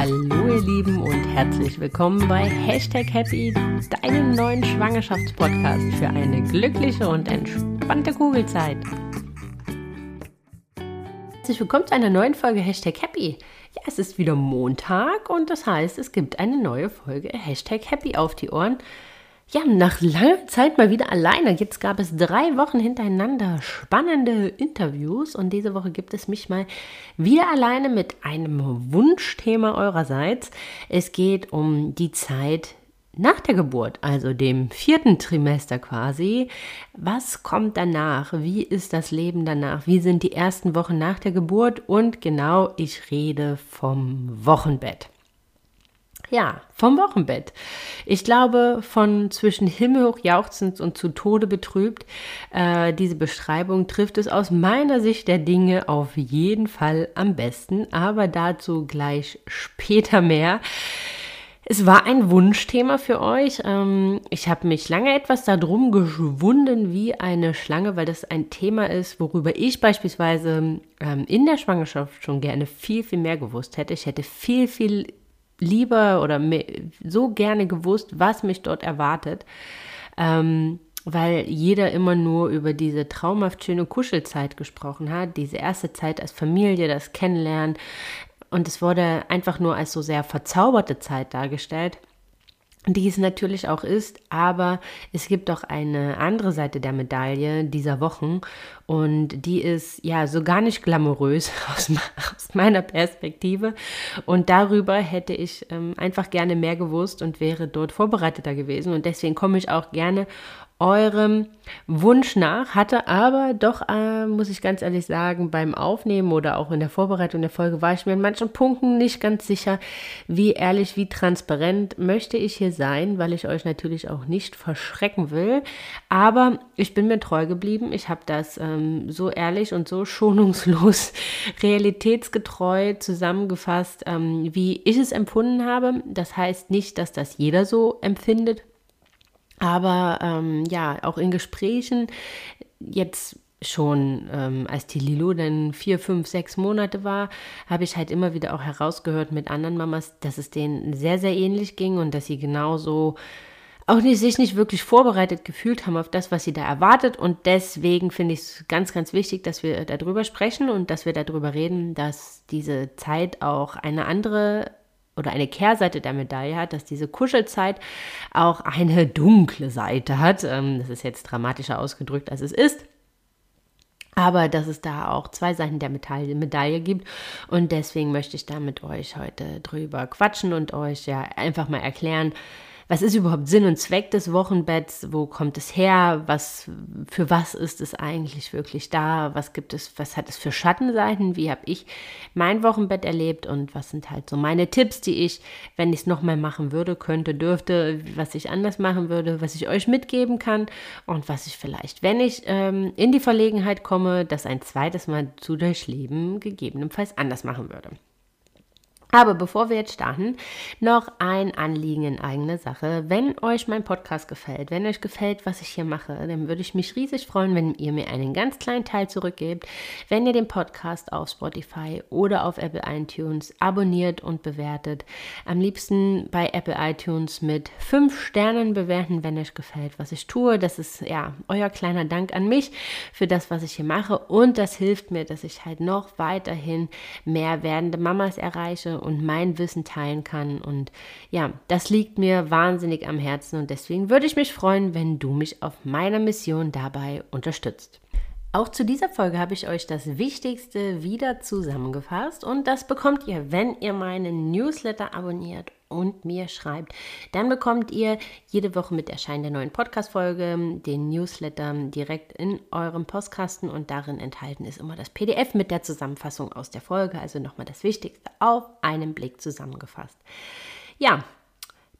Hallo ihr Lieben und herzlich willkommen bei Hashtag Happy, deinem neuen Schwangerschaftspodcast für eine glückliche und entspannte Kugelzeit. Herzlich willkommen zu einer neuen Folge Hashtag Happy. Ja, es ist wieder Montag und das heißt, es gibt eine neue Folge Hashtag Happy auf die Ohren. Ja, nach langer Zeit mal wieder alleine. Jetzt gab es drei Wochen hintereinander spannende Interviews und diese Woche gibt es mich mal wieder alleine mit einem Wunschthema eurerseits. Es geht um die Zeit nach der Geburt, also dem vierten Trimester quasi. Was kommt danach? Wie ist das Leben danach? Wie sind die ersten Wochen nach der Geburt? Und genau, ich rede vom Wochenbett. Ja, vom Wochenbett. Ich glaube, von zwischen himmelhoch jauchzend und zu Tode betrübt, äh, diese Beschreibung trifft es aus meiner Sicht der Dinge auf jeden Fall am besten, aber dazu gleich später mehr. Es war ein Wunschthema für euch. Ähm, ich habe mich lange etwas darum geschwunden wie eine Schlange, weil das ein Thema ist, worüber ich beispielsweise ähm, in der Schwangerschaft schon gerne viel, viel mehr gewusst hätte. Ich hätte viel, viel lieber oder so gerne gewusst, was mich dort erwartet. Ähm, weil jeder immer nur über diese traumhaft schöne Kuschelzeit gesprochen hat, diese erste Zeit als Familie, das Kennenlernen. Und es wurde einfach nur als so sehr verzauberte Zeit dargestellt die es natürlich auch ist, aber es gibt auch eine andere Seite der Medaille dieser Wochen und die ist ja so gar nicht glamourös aus, aus meiner Perspektive und darüber hätte ich ähm, einfach gerne mehr gewusst und wäre dort vorbereiteter gewesen und deswegen komme ich auch gerne eurem Wunsch nach, hatte aber doch, äh, muss ich ganz ehrlich sagen, beim Aufnehmen oder auch in der Vorbereitung der Folge war ich mir in manchen Punkten nicht ganz sicher, wie ehrlich, wie transparent möchte ich hier sein, weil ich euch natürlich auch nicht verschrecken will. Aber ich bin mir treu geblieben. Ich habe das ähm, so ehrlich und so schonungslos, realitätsgetreu zusammengefasst, ähm, wie ich es empfunden habe. Das heißt nicht, dass das jeder so empfindet aber ähm, ja, auch in Gesprächen jetzt schon, ähm, als die Lilo dann vier, fünf, sechs Monate war, habe ich halt immer wieder auch herausgehört mit anderen Mamas, dass es denen sehr, sehr ähnlich ging und dass sie genauso auch nicht, sich nicht wirklich vorbereitet gefühlt haben auf das, was sie da erwartet. Und deswegen finde ich es ganz, ganz wichtig, dass wir darüber sprechen und dass wir darüber reden, dass diese Zeit auch eine andere oder eine Kehrseite der Medaille hat, dass diese Kuschelzeit auch eine dunkle Seite hat. Ähm, das ist jetzt dramatischer ausgedrückt, als es ist. Aber dass es da auch zwei Seiten der Medaille, Medaille gibt. Und deswegen möchte ich da mit euch heute drüber quatschen und euch ja einfach mal erklären, was ist überhaupt Sinn und Zweck des Wochenbetts? Wo kommt es her? Was, für was ist es eigentlich wirklich da? Was gibt es, was hat es für Schattenseiten? Wie habe ich mein Wochenbett erlebt? Und was sind halt so meine Tipps, die ich, wenn ich es nochmal machen würde, könnte, dürfte, was ich anders machen würde, was ich euch mitgeben kann und was ich vielleicht, wenn ich ähm, in die Verlegenheit komme, das ein zweites Mal zu durchleben, gegebenenfalls anders machen würde. Aber bevor wir jetzt starten, noch ein Anliegen in eigener Sache. Wenn euch mein Podcast gefällt, wenn euch gefällt, was ich hier mache, dann würde ich mich riesig freuen, wenn ihr mir einen ganz kleinen Teil zurückgebt, wenn ihr den Podcast auf Spotify oder auf Apple iTunes abonniert und bewertet. Am liebsten bei Apple iTunes mit fünf Sternen bewerten, wenn euch gefällt, was ich tue. Das ist ja euer kleiner Dank an mich für das, was ich hier mache. Und das hilft mir, dass ich halt noch weiterhin mehr werdende Mamas erreiche und mein Wissen teilen kann. Und ja, das liegt mir wahnsinnig am Herzen und deswegen würde ich mich freuen, wenn du mich auf meiner Mission dabei unterstützt. Auch zu dieser Folge habe ich euch das Wichtigste wieder zusammengefasst und das bekommt ihr, wenn ihr meinen Newsletter abonniert und mir schreibt. Dann bekommt ihr jede Woche mit Erscheinen der neuen Podcast-Folge den Newsletter direkt in eurem Postkasten und darin enthalten ist immer das PDF mit der Zusammenfassung aus der Folge, also nochmal das Wichtigste auf einen Blick zusammengefasst. Ja,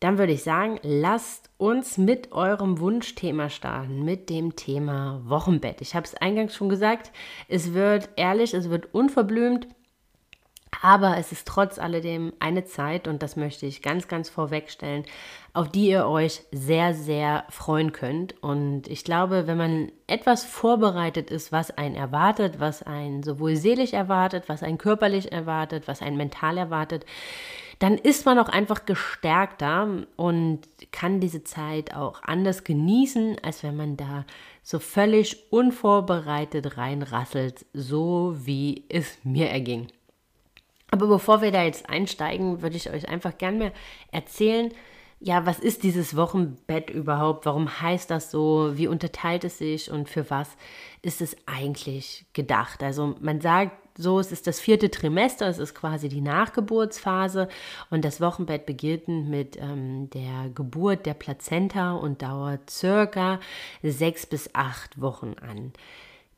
dann würde ich sagen, lasst uns mit eurem Wunschthema starten, mit dem Thema Wochenbett. Ich habe es eingangs schon gesagt, es wird ehrlich, es wird unverblümt, aber es ist trotz alledem eine Zeit, und das möchte ich ganz, ganz vorwegstellen, auf die ihr euch sehr, sehr freuen könnt. Und ich glaube, wenn man etwas vorbereitet ist, was einen erwartet, was einen sowohl seelisch erwartet, was einen körperlich erwartet, was einen mental erwartet, dann ist man auch einfach gestärkter und kann diese Zeit auch anders genießen, als wenn man da so völlig unvorbereitet reinrasselt, so wie es mir erging. Aber bevor wir da jetzt einsteigen, würde ich euch einfach gerne mal erzählen, ja, was ist dieses Wochenbett überhaupt? Warum heißt das so? Wie unterteilt es sich und für was ist es eigentlich gedacht? Also man sagt so, es ist das vierte Trimester, es ist quasi die Nachgeburtsphase und das Wochenbett beginnt mit ähm, der Geburt der Plazenta und dauert circa sechs bis acht Wochen an.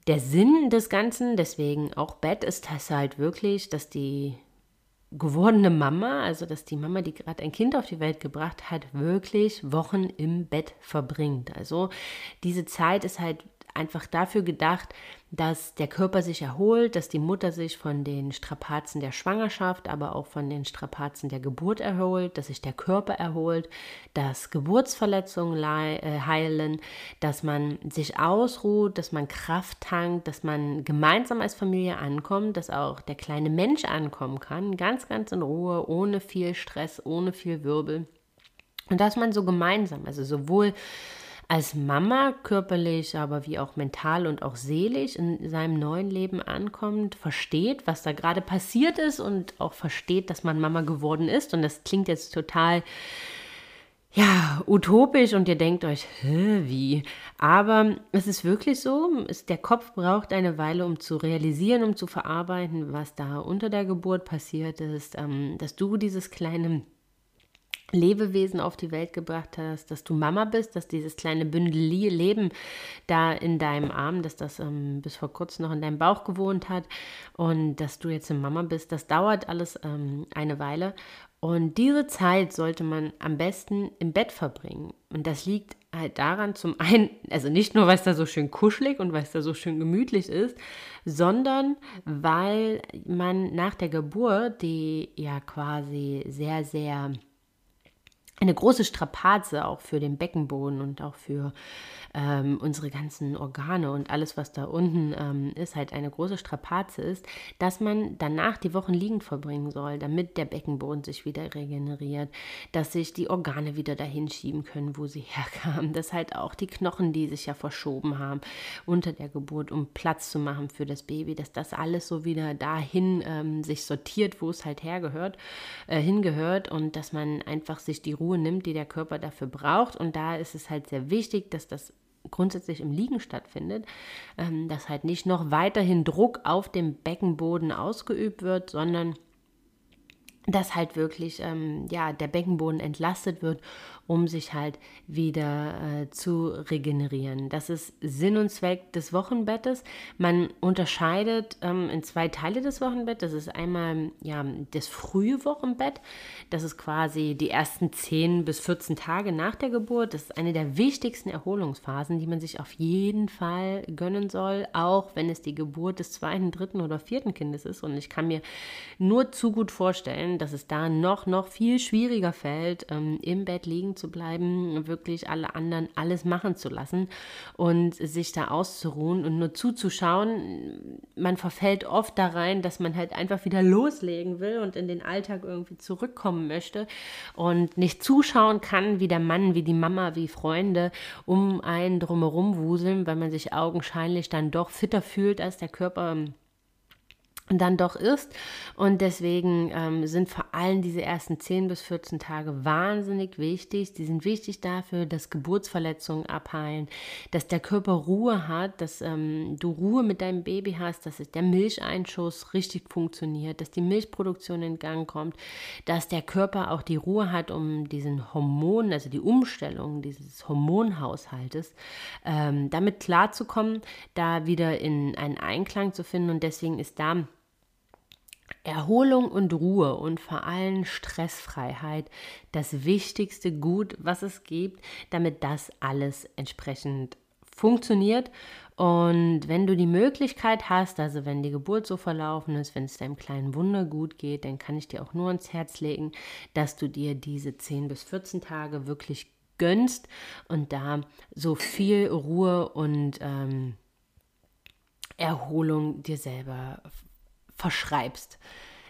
Der Sinn des Ganzen, deswegen auch Bett, ist das halt wirklich, dass die gewordene Mama, also dass die Mama, die gerade ein Kind auf die Welt gebracht hat, wirklich Wochen im Bett verbringt. Also diese Zeit ist halt einfach dafür gedacht, dass der Körper sich erholt, dass die Mutter sich von den Strapazen der Schwangerschaft, aber auch von den Strapazen der Geburt erholt, dass sich der Körper erholt, dass Geburtsverletzungen äh, heilen, dass man sich ausruht, dass man Kraft tankt, dass man gemeinsam als Familie ankommt, dass auch der kleine Mensch ankommen kann, ganz, ganz in Ruhe, ohne viel Stress, ohne viel Wirbel. Und dass man so gemeinsam, also sowohl als Mama körperlich, aber wie auch mental und auch seelisch in seinem neuen Leben ankommt, versteht, was da gerade passiert ist und auch versteht, dass man Mama geworden ist. Und das klingt jetzt total ja, utopisch und ihr denkt euch, Hä, wie? Aber es ist wirklich so, es, der Kopf braucht eine Weile, um zu realisieren, um zu verarbeiten, was da unter der Geburt passiert ist, ähm, dass du dieses kleine Lebewesen auf die Welt gebracht hast, dass du Mama bist, dass dieses kleine Bündel Leben da in deinem Arm, dass das ähm, bis vor kurzem noch in deinem Bauch gewohnt hat und dass du jetzt eine Mama bist, das dauert alles ähm, eine Weile. Und diese Zeit sollte man am besten im Bett verbringen. Und das liegt halt daran, zum einen, also nicht nur, weil es da so schön kuschelig und weil es da so schön gemütlich ist, sondern weil man nach der Geburt, die ja quasi sehr, sehr eine große Strapaze auch für den Beckenboden und auch für ähm, unsere ganzen Organe und alles, was da unten ähm, ist, halt eine große Strapaze ist, dass man danach die Wochen liegend verbringen soll, damit der Beckenboden sich wieder regeneriert, dass sich die Organe wieder dahin schieben können, wo sie herkamen, dass halt auch die Knochen, die sich ja verschoben haben unter der Geburt, um Platz zu machen für das Baby, dass das alles so wieder dahin ähm, sich sortiert, wo es halt hergehört, äh, hingehört und dass man einfach sich die Ruhe nimmt, die der Körper dafür braucht. Und da ist es halt sehr wichtig, dass das grundsätzlich im Liegen stattfindet, ähm, dass halt nicht noch weiterhin Druck auf dem Beckenboden ausgeübt wird, sondern dass halt wirklich ähm, ja, der Beckenboden entlastet wird, um sich halt wieder äh, zu regenerieren. Das ist Sinn und Zweck des Wochenbettes. Man unterscheidet ähm, in zwei Teile des Wochenbetts. Das ist einmal ja, das frühe Wochenbett. Das ist quasi die ersten 10 bis 14 Tage nach der Geburt. Das ist eine der wichtigsten Erholungsphasen, die man sich auf jeden Fall gönnen soll, auch wenn es die Geburt des zweiten, dritten oder vierten Kindes ist. Und ich kann mir nur zu gut vorstellen, dass es da noch, noch viel schwieriger fällt, ähm, im Bett liegen zu bleiben, wirklich alle anderen alles machen zu lassen und sich da auszuruhen und nur zuzuschauen. Man verfällt oft da rein, dass man halt einfach wieder loslegen will und in den Alltag irgendwie zurückkommen möchte und nicht zuschauen kann, wie der Mann, wie die Mama, wie Freunde um einen drumherum wuseln, weil man sich augenscheinlich dann doch fitter fühlt, als der Körper dann doch ist. Und deswegen ähm, sind vor allem diese ersten 10 bis 14 Tage wahnsinnig wichtig. Die sind wichtig dafür, dass Geburtsverletzungen abheilen, dass der Körper Ruhe hat, dass ähm, du Ruhe mit deinem Baby hast, dass der Milcheinschuss richtig funktioniert, dass die Milchproduktion in Gang kommt, dass der Körper auch die Ruhe hat, um diesen Hormon, also die Umstellung dieses Hormonhaushaltes, ähm, damit klarzukommen, da wieder in einen Einklang zu finden. Und deswegen ist da Erholung und Ruhe und vor allem Stressfreiheit das wichtigste Gut, was es gibt, damit das alles entsprechend funktioniert. Und wenn du die Möglichkeit hast, also wenn die Geburt so verlaufen ist, wenn es deinem kleinen Wunder gut geht, dann kann ich dir auch nur ans Herz legen, dass du dir diese 10 bis 14 Tage wirklich gönnst und da so viel Ruhe und ähm, Erholung dir selber verschreibst.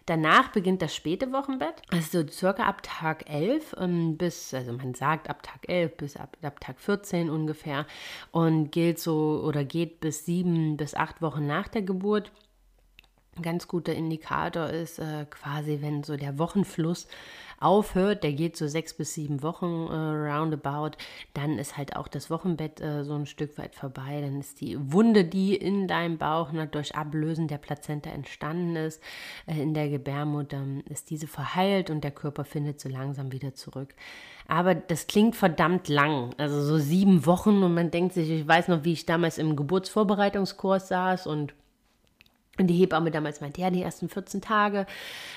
Danach beginnt das späte Wochenbett, also circa ab Tag 11 ähm, bis, also man sagt ab Tag 11 bis ab, ab Tag 14 ungefähr und gilt so oder geht bis sieben bis acht Wochen nach der Geburt. Ein ganz guter Indikator ist äh, quasi, wenn so der Wochenfluss aufhört, der geht so sechs bis sieben Wochen äh, roundabout, dann ist halt auch das Wochenbett äh, so ein Stück weit vorbei. Dann ist die Wunde, die in deinem Bauch ne, durch Ablösen der Plazenta entstanden ist, äh, in der Gebärmutter, ist diese verheilt und der Körper findet so langsam wieder zurück. Aber das klingt verdammt lang, also so sieben Wochen und man denkt sich, ich weiß noch, wie ich damals im Geburtsvorbereitungskurs saß und und die Hebamme damals meinte, ja, die ersten 14 Tage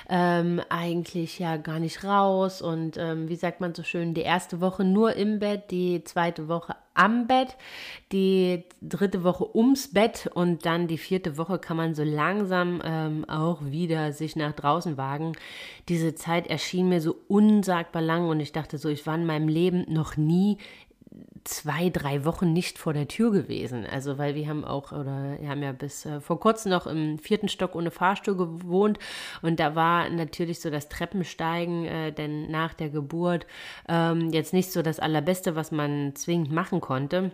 ähm, eigentlich ja gar nicht raus. Und ähm, wie sagt man so schön, die erste Woche nur im Bett, die zweite Woche am Bett, die dritte Woche ums Bett und dann die vierte Woche kann man so langsam ähm, auch wieder sich nach draußen wagen. Diese Zeit erschien mir so unsagbar lang und ich dachte so, ich war in meinem Leben noch nie zwei, drei Wochen nicht vor der Tür gewesen. Also, weil wir haben auch, oder wir haben ja bis äh, vor kurzem noch im vierten Stock ohne Fahrstuhl gewohnt und da war natürlich so das Treppensteigen, äh, denn nach der Geburt ähm, jetzt nicht so das Allerbeste, was man zwingend machen konnte.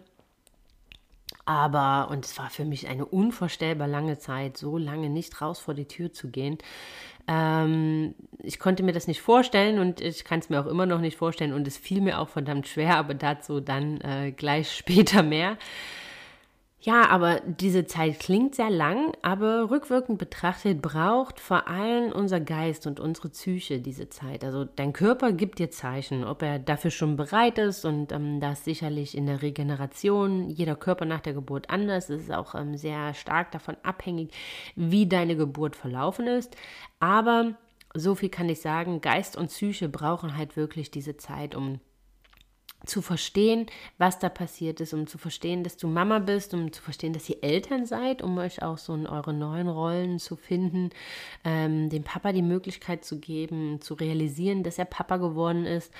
Aber, und es war für mich eine unvorstellbar lange Zeit, so lange nicht raus vor die Tür zu gehen. Ähm, ich konnte mir das nicht vorstellen und ich kann es mir auch immer noch nicht vorstellen und es fiel mir auch verdammt schwer, aber dazu dann äh, gleich später mehr. Ja, aber diese Zeit klingt sehr lang, aber rückwirkend betrachtet braucht vor allem unser Geist und unsere Psyche diese Zeit. Also dein Körper gibt dir Zeichen, ob er dafür schon bereit ist und ähm, das sicherlich in der Regeneration. Jeder Körper nach der Geburt anders. Es ist auch ähm, sehr stark davon abhängig, wie deine Geburt verlaufen ist. Aber so viel kann ich sagen, Geist und Psyche brauchen halt wirklich diese Zeit, um zu verstehen, was da passiert ist, um zu verstehen, dass du Mama bist, um zu verstehen, dass ihr Eltern seid, um euch auch so in eure neuen Rollen zu finden, ähm, dem Papa die Möglichkeit zu geben, zu realisieren, dass er Papa geworden ist.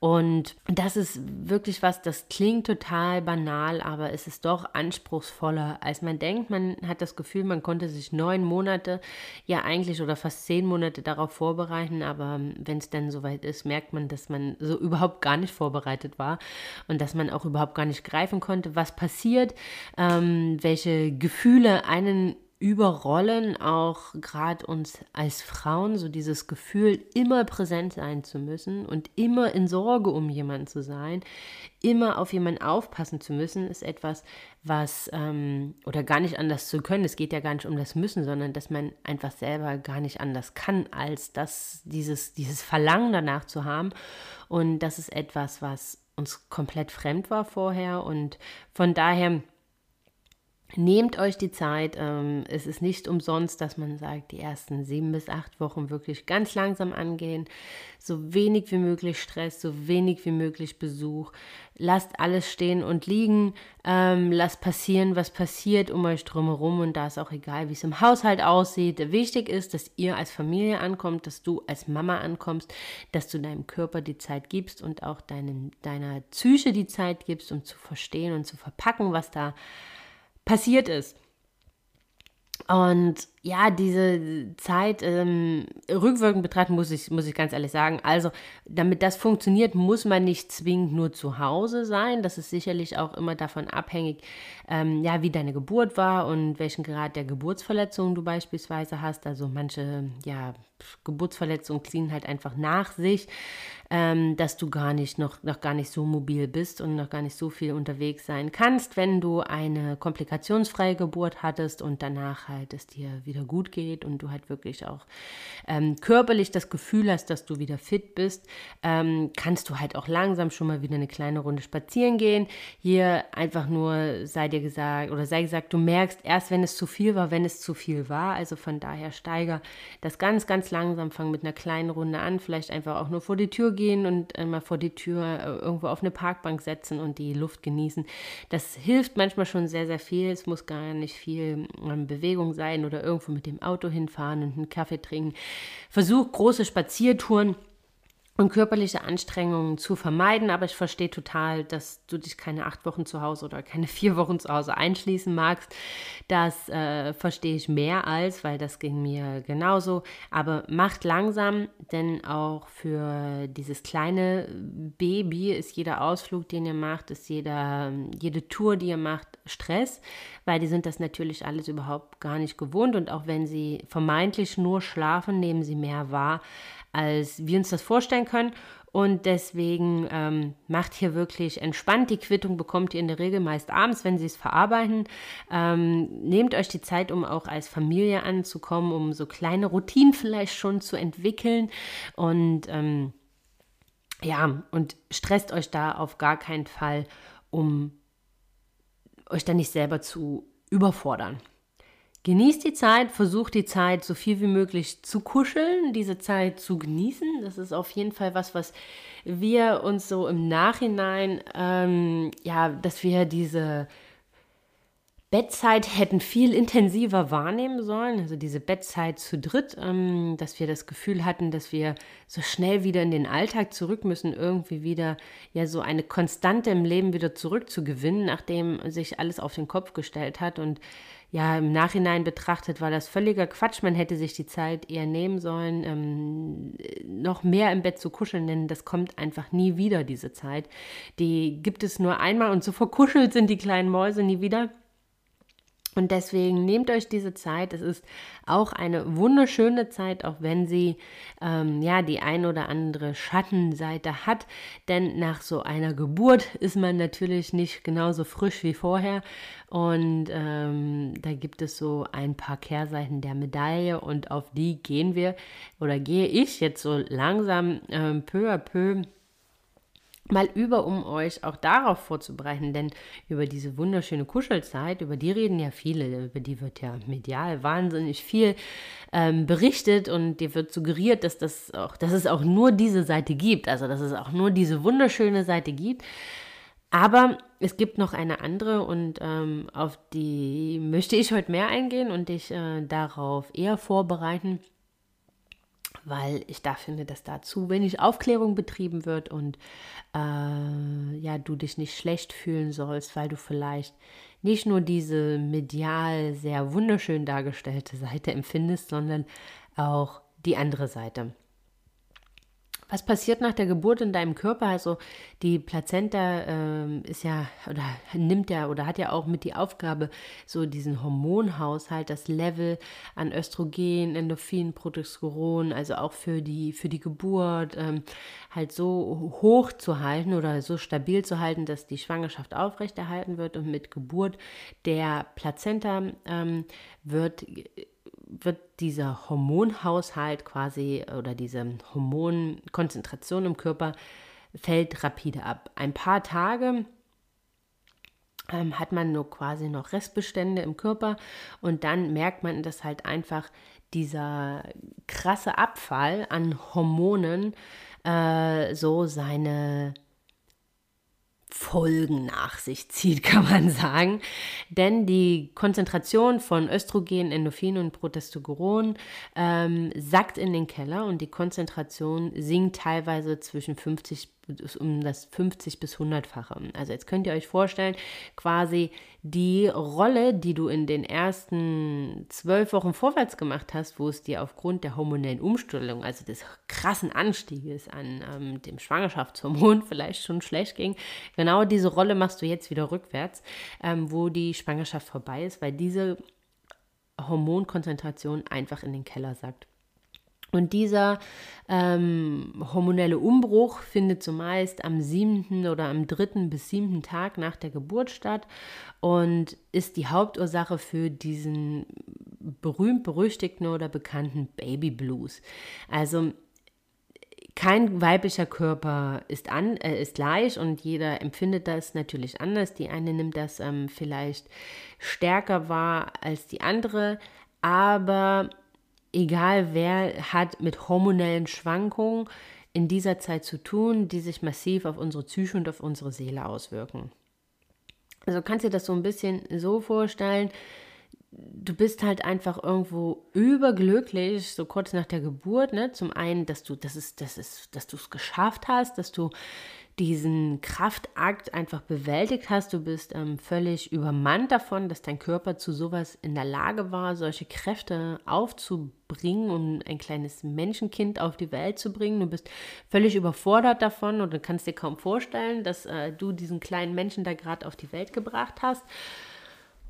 Und das ist wirklich was, das klingt total banal, aber es ist doch anspruchsvoller, als man denkt. Man hat das Gefühl, man konnte sich neun Monate, ja eigentlich oder fast zehn Monate darauf vorbereiten, aber wenn es dann soweit ist, merkt man, dass man so überhaupt gar nicht vorbereitet war war und dass man auch überhaupt gar nicht greifen konnte, was passiert, ähm, welche Gefühle einen überrollen, auch gerade uns als Frauen, so dieses Gefühl, immer präsent sein zu müssen und immer in Sorge um jemanden zu sein, immer auf jemanden aufpassen zu müssen, ist etwas, was, ähm, oder gar nicht anders zu können, es geht ja gar nicht um das Müssen, sondern dass man einfach selber gar nicht anders kann, als das, dieses, dieses Verlangen danach zu haben. Und das ist etwas, was uns komplett fremd war vorher und von daher Nehmt euch die Zeit. Ähm, es ist nicht umsonst, dass man sagt, die ersten sieben bis acht Wochen wirklich ganz langsam angehen. So wenig wie möglich Stress, so wenig wie möglich Besuch. Lasst alles stehen und liegen. Ähm, lasst passieren, was passiert um euch drumherum. Und da ist auch egal, wie es im Haushalt aussieht. Wichtig ist, dass ihr als Familie ankommt, dass du als Mama ankommst, dass du deinem Körper die Zeit gibst und auch deinen, deiner Psyche die Zeit gibst, um zu verstehen und zu verpacken, was da passiert ist. Und ja, diese Zeit ähm, rückwirkend betrachten muss ich, muss ich ganz ehrlich sagen. Also, damit das funktioniert, muss man nicht zwingend nur zu Hause sein. Das ist sicherlich auch immer davon abhängig, ähm, ja, wie deine Geburt war und welchen Grad der Geburtsverletzung du beispielsweise hast. Also manche, ja, Geburtsverletzungen ziehen halt einfach nach sich ähm, dass du gar nicht noch, noch gar nicht so mobil bist und noch gar nicht so viel unterwegs sein kannst, wenn du eine komplikationsfreie Geburt hattest und danach halt es dir wieder gut geht und du halt wirklich auch ähm, körperlich das Gefühl hast, dass du wieder fit bist, ähm, kannst du halt auch langsam schon mal wieder eine kleine Runde spazieren gehen. Hier einfach nur sei dir gesagt oder sei gesagt, du merkst erst, wenn es zu viel war, wenn es zu viel war. Also von daher steiger das ganz, ganz langsam, fang mit einer kleinen Runde an, vielleicht einfach auch nur vor die Tür gehen und mal vor die Tür äh, irgendwo auf eine Parkbank setzen und die Luft genießen. Das hilft manchmal schon sehr, sehr viel. Es muss gar nicht viel ähm, Bewegung sein oder irgendwo mit dem Auto hinfahren und einen Kaffee trinken. Versuch große Spaziertouren und körperliche Anstrengungen zu vermeiden. Aber ich verstehe total, dass du dich keine acht Wochen zu Hause oder keine vier Wochen zu Hause einschließen magst. Das äh, verstehe ich mehr als, weil das ging mir genauso. Aber macht langsam, denn auch für dieses kleine Baby ist jeder Ausflug, den ihr macht, ist jeder, jede Tour, die ihr macht, Stress, weil die sind das natürlich alles überhaupt gar nicht gewohnt. Und auch wenn sie vermeintlich nur schlafen, nehmen sie mehr wahr als wir uns das vorstellen können. Und deswegen ähm, macht hier wirklich entspannt. Die Quittung bekommt ihr in der Regel meist abends, wenn sie es verarbeiten. Ähm, nehmt euch die Zeit, um auch als Familie anzukommen, um so kleine Routinen vielleicht schon zu entwickeln. Und ähm, ja, und stresst euch da auf gar keinen Fall, um euch da nicht selber zu überfordern. Genießt die Zeit, versucht die Zeit so viel wie möglich zu kuscheln, diese Zeit zu genießen. Das ist auf jeden Fall was, was wir uns so im Nachhinein, ähm, ja, dass wir diese Bettzeit hätten viel intensiver wahrnehmen sollen, also diese Bettzeit zu dritt, ähm, dass wir das Gefühl hatten, dass wir so schnell wieder in den Alltag zurück müssen, irgendwie wieder ja so eine Konstante im Leben wieder zurückzugewinnen, nachdem sich alles auf den Kopf gestellt hat und ja, im Nachhinein betrachtet war das völliger Quatsch. Man hätte sich die Zeit eher nehmen sollen, ähm, noch mehr im Bett zu kuscheln, denn das kommt einfach nie wieder, diese Zeit. Die gibt es nur einmal und so verkuschelt sind die kleinen Mäuse nie wieder. Und deswegen nehmt euch diese Zeit. Es ist auch eine wunderschöne Zeit, auch wenn sie ähm, ja die ein oder andere Schattenseite hat. Denn nach so einer Geburt ist man natürlich nicht genauso frisch wie vorher. Und ähm, da gibt es so ein paar Kehrseiten der Medaille und auf die gehen wir oder gehe ich jetzt so langsam ähm, peu à peu mal über, um euch auch darauf vorzubereiten, denn über diese wunderschöne Kuschelzeit, über die reden ja viele, über die wird ja medial wahnsinnig viel ähm, berichtet und dir wird suggeriert, dass das auch, dass es auch nur diese Seite gibt, also dass es auch nur diese wunderschöne Seite gibt. Aber es gibt noch eine andere und ähm, auf die möchte ich heute mehr eingehen und dich äh, darauf eher vorbereiten weil ich da finde, dass da zu wenig Aufklärung betrieben wird und äh, ja, du dich nicht schlecht fühlen sollst, weil du vielleicht nicht nur diese medial sehr wunderschön dargestellte Seite empfindest, sondern auch die andere Seite. Was passiert nach der Geburt in deinem Körper? Also die Plazenta ähm, ist ja oder nimmt ja oder hat ja auch mit die Aufgabe, so diesen Hormonhaushalt, das Level an Östrogen, Endorphin, Progesteron, also auch für die für die Geburt ähm, halt so hoch zu halten oder so stabil zu halten, dass die Schwangerschaft aufrechterhalten wird und mit Geburt der Plazenta ähm, wird wird dieser Hormonhaushalt quasi oder diese Hormonkonzentration im Körper fällt rapide ab. Ein paar Tage ähm, hat man nur quasi noch Restbestände im Körper und dann merkt man, dass halt einfach dieser krasse Abfall an Hormonen äh, so seine Folgen nach sich zieht, kann man sagen. Denn die Konzentration von Östrogen, Endorphin und Progesteron ähm, sackt in den Keller und die Konzentration sinkt teilweise zwischen 50 um das 50 bis 100-fache. Also jetzt könnt ihr euch vorstellen, quasi die Rolle, die du in den ersten zwölf Wochen vorwärts gemacht hast, wo es dir aufgrund der hormonellen Umstellung, also des krassen Anstieges an ähm, dem Schwangerschaftshormon vielleicht schon schlecht ging, genau diese Rolle machst du jetzt wieder rückwärts, ähm, wo die Schwangerschaft vorbei ist, weil diese Hormonkonzentration einfach in den Keller sackt. Und dieser ähm, hormonelle Umbruch findet zumeist am siebten oder am dritten bis siebten Tag nach der Geburt statt und ist die Hauptursache für diesen berühmt-berüchtigten oder bekannten Baby Blues. Also kein weiblicher Körper ist, an, äh, ist gleich und jeder empfindet das natürlich anders. Die eine nimmt das ähm, vielleicht stärker wahr als die andere, aber egal wer hat mit hormonellen Schwankungen in dieser Zeit zu tun, die sich massiv auf unsere Psyche und auf unsere Seele auswirken. Also kannst du dir das so ein bisschen so vorstellen, du bist halt einfach irgendwo überglücklich, so kurz nach der Geburt, ne? Zum einen, dass du, das ist, das ist, dass du es geschafft hast, dass du diesen Kraftakt einfach bewältigt hast. Du bist ähm, völlig übermannt davon, dass dein Körper zu sowas in der Lage war, solche Kräfte aufzubringen, um ein kleines Menschenkind auf die Welt zu bringen. Du bist völlig überfordert davon und du kannst dir kaum vorstellen, dass äh, du diesen kleinen Menschen da gerade auf die Welt gebracht hast.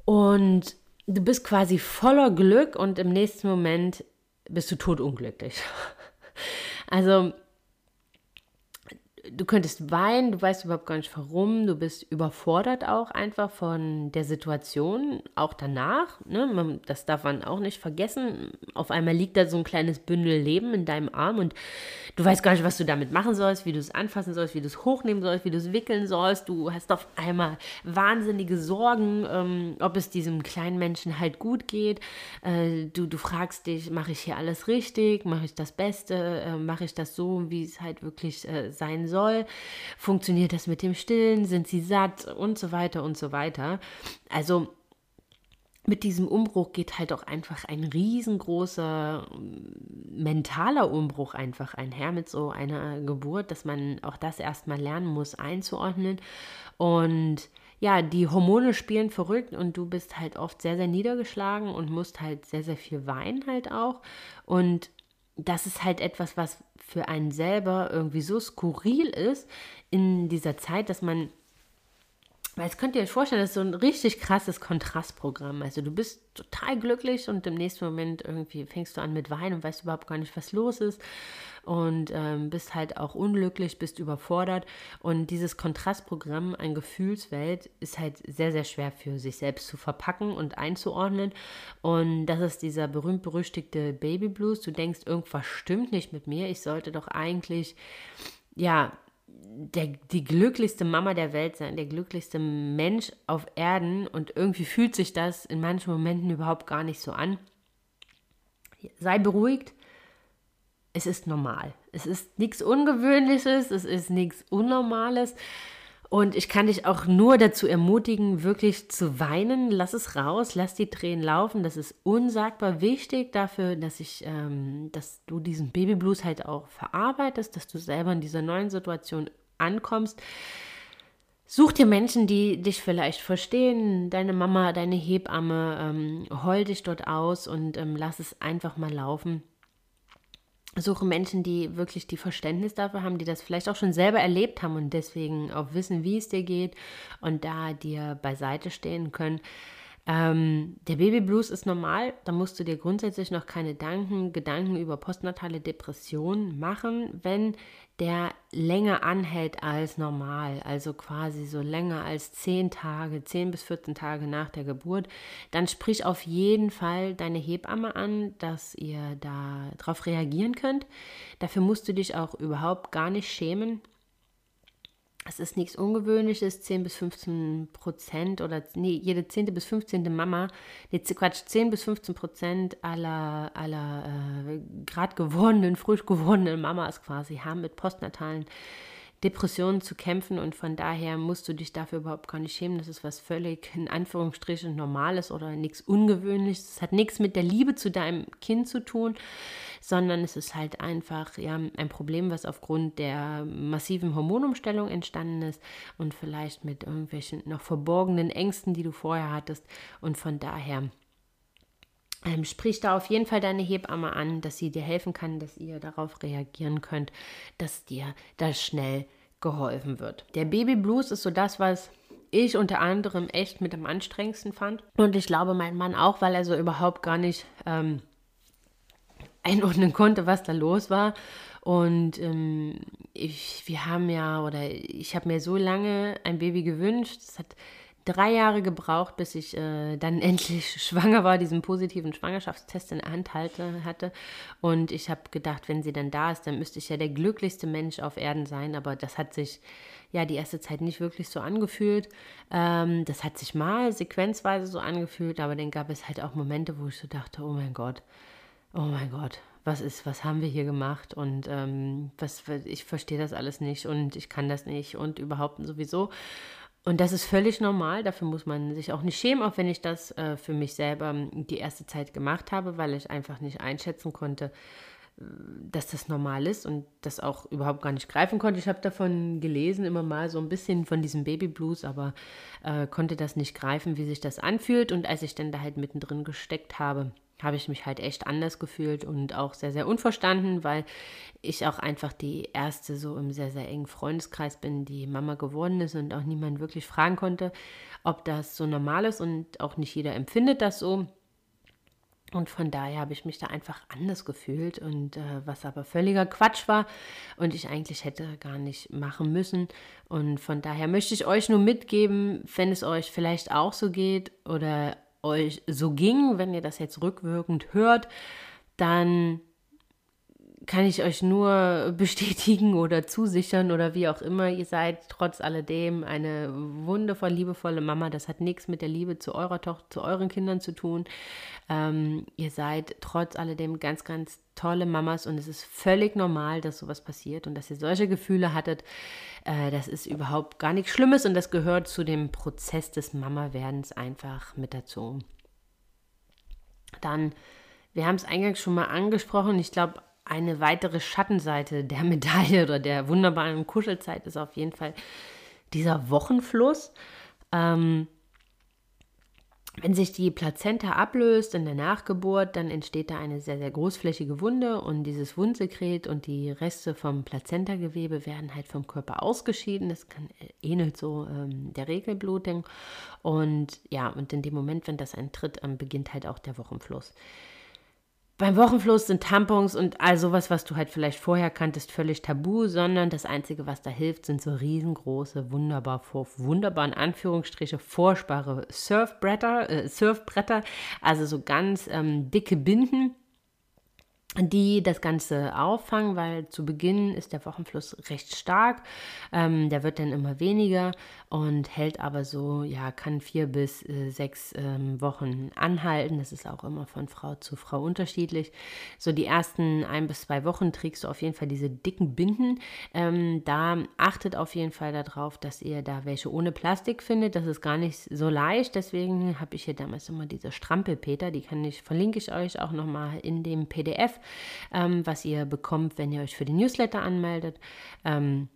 Und du bist quasi voller Glück und im nächsten Moment bist du totunglücklich. Also du könntest weinen, du weißt überhaupt gar nicht warum, du bist überfordert auch einfach von der Situation, auch danach. Ne? Das darf man auch nicht vergessen. Auf einmal liegt da so ein kleines Bündel Leben in deinem Arm und du weißt gar nicht, was du damit machen sollst, wie du es anfassen sollst, wie du es hochnehmen sollst, wie du es wickeln sollst. Du hast auf einmal wahnsinnige Sorgen, ähm, ob es diesem kleinen Menschen halt gut geht. Äh, du, du fragst dich, mache ich hier alles richtig, mache ich das Beste, äh, mache ich das so, wie es halt wirklich äh, sein soll soll? Funktioniert das mit dem Stillen? Sind sie satt? Und so weiter und so weiter. Also mit diesem Umbruch geht halt auch einfach ein riesengroßer mm, mentaler Umbruch einfach einher mit so einer Geburt, dass man auch das erstmal lernen muss einzuordnen. Und ja, die Hormone spielen verrückt und du bist halt oft sehr, sehr niedergeschlagen und musst halt sehr, sehr viel weinen halt auch. Und das ist halt etwas, was für einen selber irgendwie so skurril ist in dieser Zeit, dass man, weil es könnt ihr euch vorstellen, das ist so ein richtig krasses Kontrastprogramm. Also du bist total glücklich und im nächsten Moment irgendwie fängst du an mit Weinen und weißt überhaupt gar nicht, was los ist und ähm, bist halt auch unglücklich, bist überfordert. Und dieses Kontrastprogramm, ein Gefühlswelt, ist halt sehr, sehr schwer für sich selbst zu verpacken und einzuordnen. Und das ist dieser berühmt-berüchtigte Baby Blues. Du denkst, irgendwas stimmt nicht mit mir. Ich sollte doch eigentlich, ja, der, die glücklichste Mama der Welt sein, der glücklichste Mensch auf Erden und irgendwie fühlt sich das in manchen Momenten überhaupt gar nicht so an. Sei beruhigt, es ist normal. Es ist nichts Ungewöhnliches, es ist nichts Unnormales. Und ich kann dich auch nur dazu ermutigen, wirklich zu weinen. Lass es raus, lass die Tränen laufen. Das ist unsagbar wichtig dafür, dass ich, ähm, dass du diesen Babyblues halt auch verarbeitest, dass du selber in dieser neuen Situation ankommst. Such dir Menschen, die dich vielleicht verstehen, deine Mama, deine Hebamme, ähm, heul dich dort aus und ähm, lass es einfach mal laufen suche Menschen, die wirklich die Verständnis dafür haben, die das vielleicht auch schon selber erlebt haben und deswegen auch wissen, wie es dir geht und da dir beiseite stehen können. Ähm, der Babyblues ist normal, da musst du dir grundsätzlich noch keine Gedanken, Gedanken über postnatale Depression machen, wenn der länger anhält als normal, also quasi so länger als 10 Tage, 10 bis 14 Tage nach der Geburt, dann sprich auf jeden Fall deine Hebamme an, dass ihr da drauf reagieren könnt. Dafür musst du dich auch überhaupt gar nicht schämen. Es ist nichts Ungewöhnliches, 10 bis 15 Prozent oder nee, jede 10. bis 15. Mama, nee, Quatsch, 10 bis 15 Prozent aller, aller äh, gerade gewordenen, frisch gewordenen Mamas quasi haben mit postnatalen Depressionen zu kämpfen und von daher musst du dich dafür überhaupt gar nicht schämen. Das ist was völlig in Anführungsstrichen Normales oder nichts Ungewöhnliches. Es hat nichts mit der Liebe zu deinem Kind zu tun, sondern es ist halt einfach ja, ein Problem, was aufgrund der massiven Hormonumstellung entstanden ist und vielleicht mit irgendwelchen noch verborgenen Ängsten, die du vorher hattest und von daher ähm, sprich da auf jeden Fall deine Hebamme an, dass sie dir helfen kann, dass ihr darauf reagieren könnt, dass dir das schnell geholfen wird. Der Baby Blues ist so das, was ich unter anderem echt mit am anstrengendsten fand. Und ich glaube, mein Mann auch, weil er so überhaupt gar nicht ähm, einordnen konnte, was da los war. Und ähm, ich, wir haben ja, oder ich habe mir so lange ein Baby gewünscht. Es hat drei Jahre gebraucht, bis ich äh, dann endlich schwanger war, diesen positiven Schwangerschaftstest in der Hand halte, hatte. Und ich habe gedacht, wenn sie dann da ist, dann müsste ich ja der glücklichste Mensch auf Erden sein. Aber das hat sich ja die erste Zeit nicht wirklich so angefühlt. Ähm, das hat sich mal sequenzweise so angefühlt, aber dann gab es halt auch Momente, wo ich so dachte, oh mein Gott, oh mein Gott, was ist, was haben wir hier gemacht und ähm, was, ich verstehe das alles nicht und ich kann das nicht und überhaupt sowieso. Und das ist völlig normal, dafür muss man sich auch nicht schämen, auch wenn ich das äh, für mich selber die erste Zeit gemacht habe, weil ich einfach nicht einschätzen konnte, äh, dass das normal ist und das auch überhaupt gar nicht greifen konnte. Ich habe davon gelesen, immer mal so ein bisschen von diesem Babyblues, aber äh, konnte das nicht greifen, wie sich das anfühlt. Und als ich dann da halt mittendrin gesteckt habe, habe ich mich halt echt anders gefühlt und auch sehr, sehr unverstanden, weil ich auch einfach die erste so im sehr, sehr engen Freundeskreis bin, die Mama geworden ist und auch niemand wirklich fragen konnte, ob das so normal ist und auch nicht jeder empfindet das so. Und von daher habe ich mich da einfach anders gefühlt und äh, was aber völliger Quatsch war und ich eigentlich hätte gar nicht machen müssen. Und von daher möchte ich euch nur mitgeben, wenn es euch vielleicht auch so geht oder euch so ging, wenn ihr das jetzt rückwirkend hört, dann kann ich euch nur bestätigen oder zusichern oder wie auch immer, ihr seid trotz alledem eine wundervoll liebevolle Mama. Das hat nichts mit der Liebe zu eurer Tochter, zu euren Kindern zu tun. Ähm, ihr seid trotz alledem ganz, ganz tolle Mamas und es ist völlig normal, dass sowas passiert und dass ihr solche Gefühle hattet. Äh, das ist überhaupt gar nichts Schlimmes und das gehört zu dem Prozess des Mama-Werdens einfach mit dazu. Dann, wir haben es eingangs schon mal angesprochen, ich glaube, eine weitere Schattenseite der Medaille oder der wunderbaren Kuschelzeit ist auf jeden Fall dieser Wochenfluss. Ähm, wenn sich die Plazenta ablöst in der Nachgeburt, dann entsteht da eine sehr, sehr großflächige Wunde und dieses Wundsekret und die Reste vom Plazentagewebe werden halt vom Körper ausgeschieden. Das kann, äh, ähnelt so ähm, der Regelblutung. Und ja, und in dem Moment, wenn das eintritt, ähm, beginnt halt auch der Wochenfluss. Beim Wochenfluss sind Tampons und all sowas, was du halt vielleicht vorher kanntest, völlig tabu, sondern das Einzige, was da hilft, sind so riesengroße, wunderbar, wunderbar in Anführungsstriche, forschbare Surfbretter, äh, Surfbretter, also so ganz ähm, dicke Binden, die das Ganze auffangen, weil zu Beginn ist der Wochenfluss recht stark. Ähm, der wird dann immer weniger und hält aber so, ja, kann vier bis äh, sechs ähm, Wochen anhalten. Das ist auch immer von Frau zu Frau unterschiedlich. So die ersten ein bis zwei Wochen trägst du auf jeden Fall diese dicken Binden. Ähm, da achtet auf jeden Fall darauf, dass ihr da welche ohne Plastik findet. Das ist gar nicht so leicht. Deswegen habe ich hier damals immer diese Strampelpeter. Die kann ich, verlinke ich euch auch nochmal in dem PDF ähm, was ihr bekommt, wenn ihr euch für den Newsletter anmeldet. Ähm,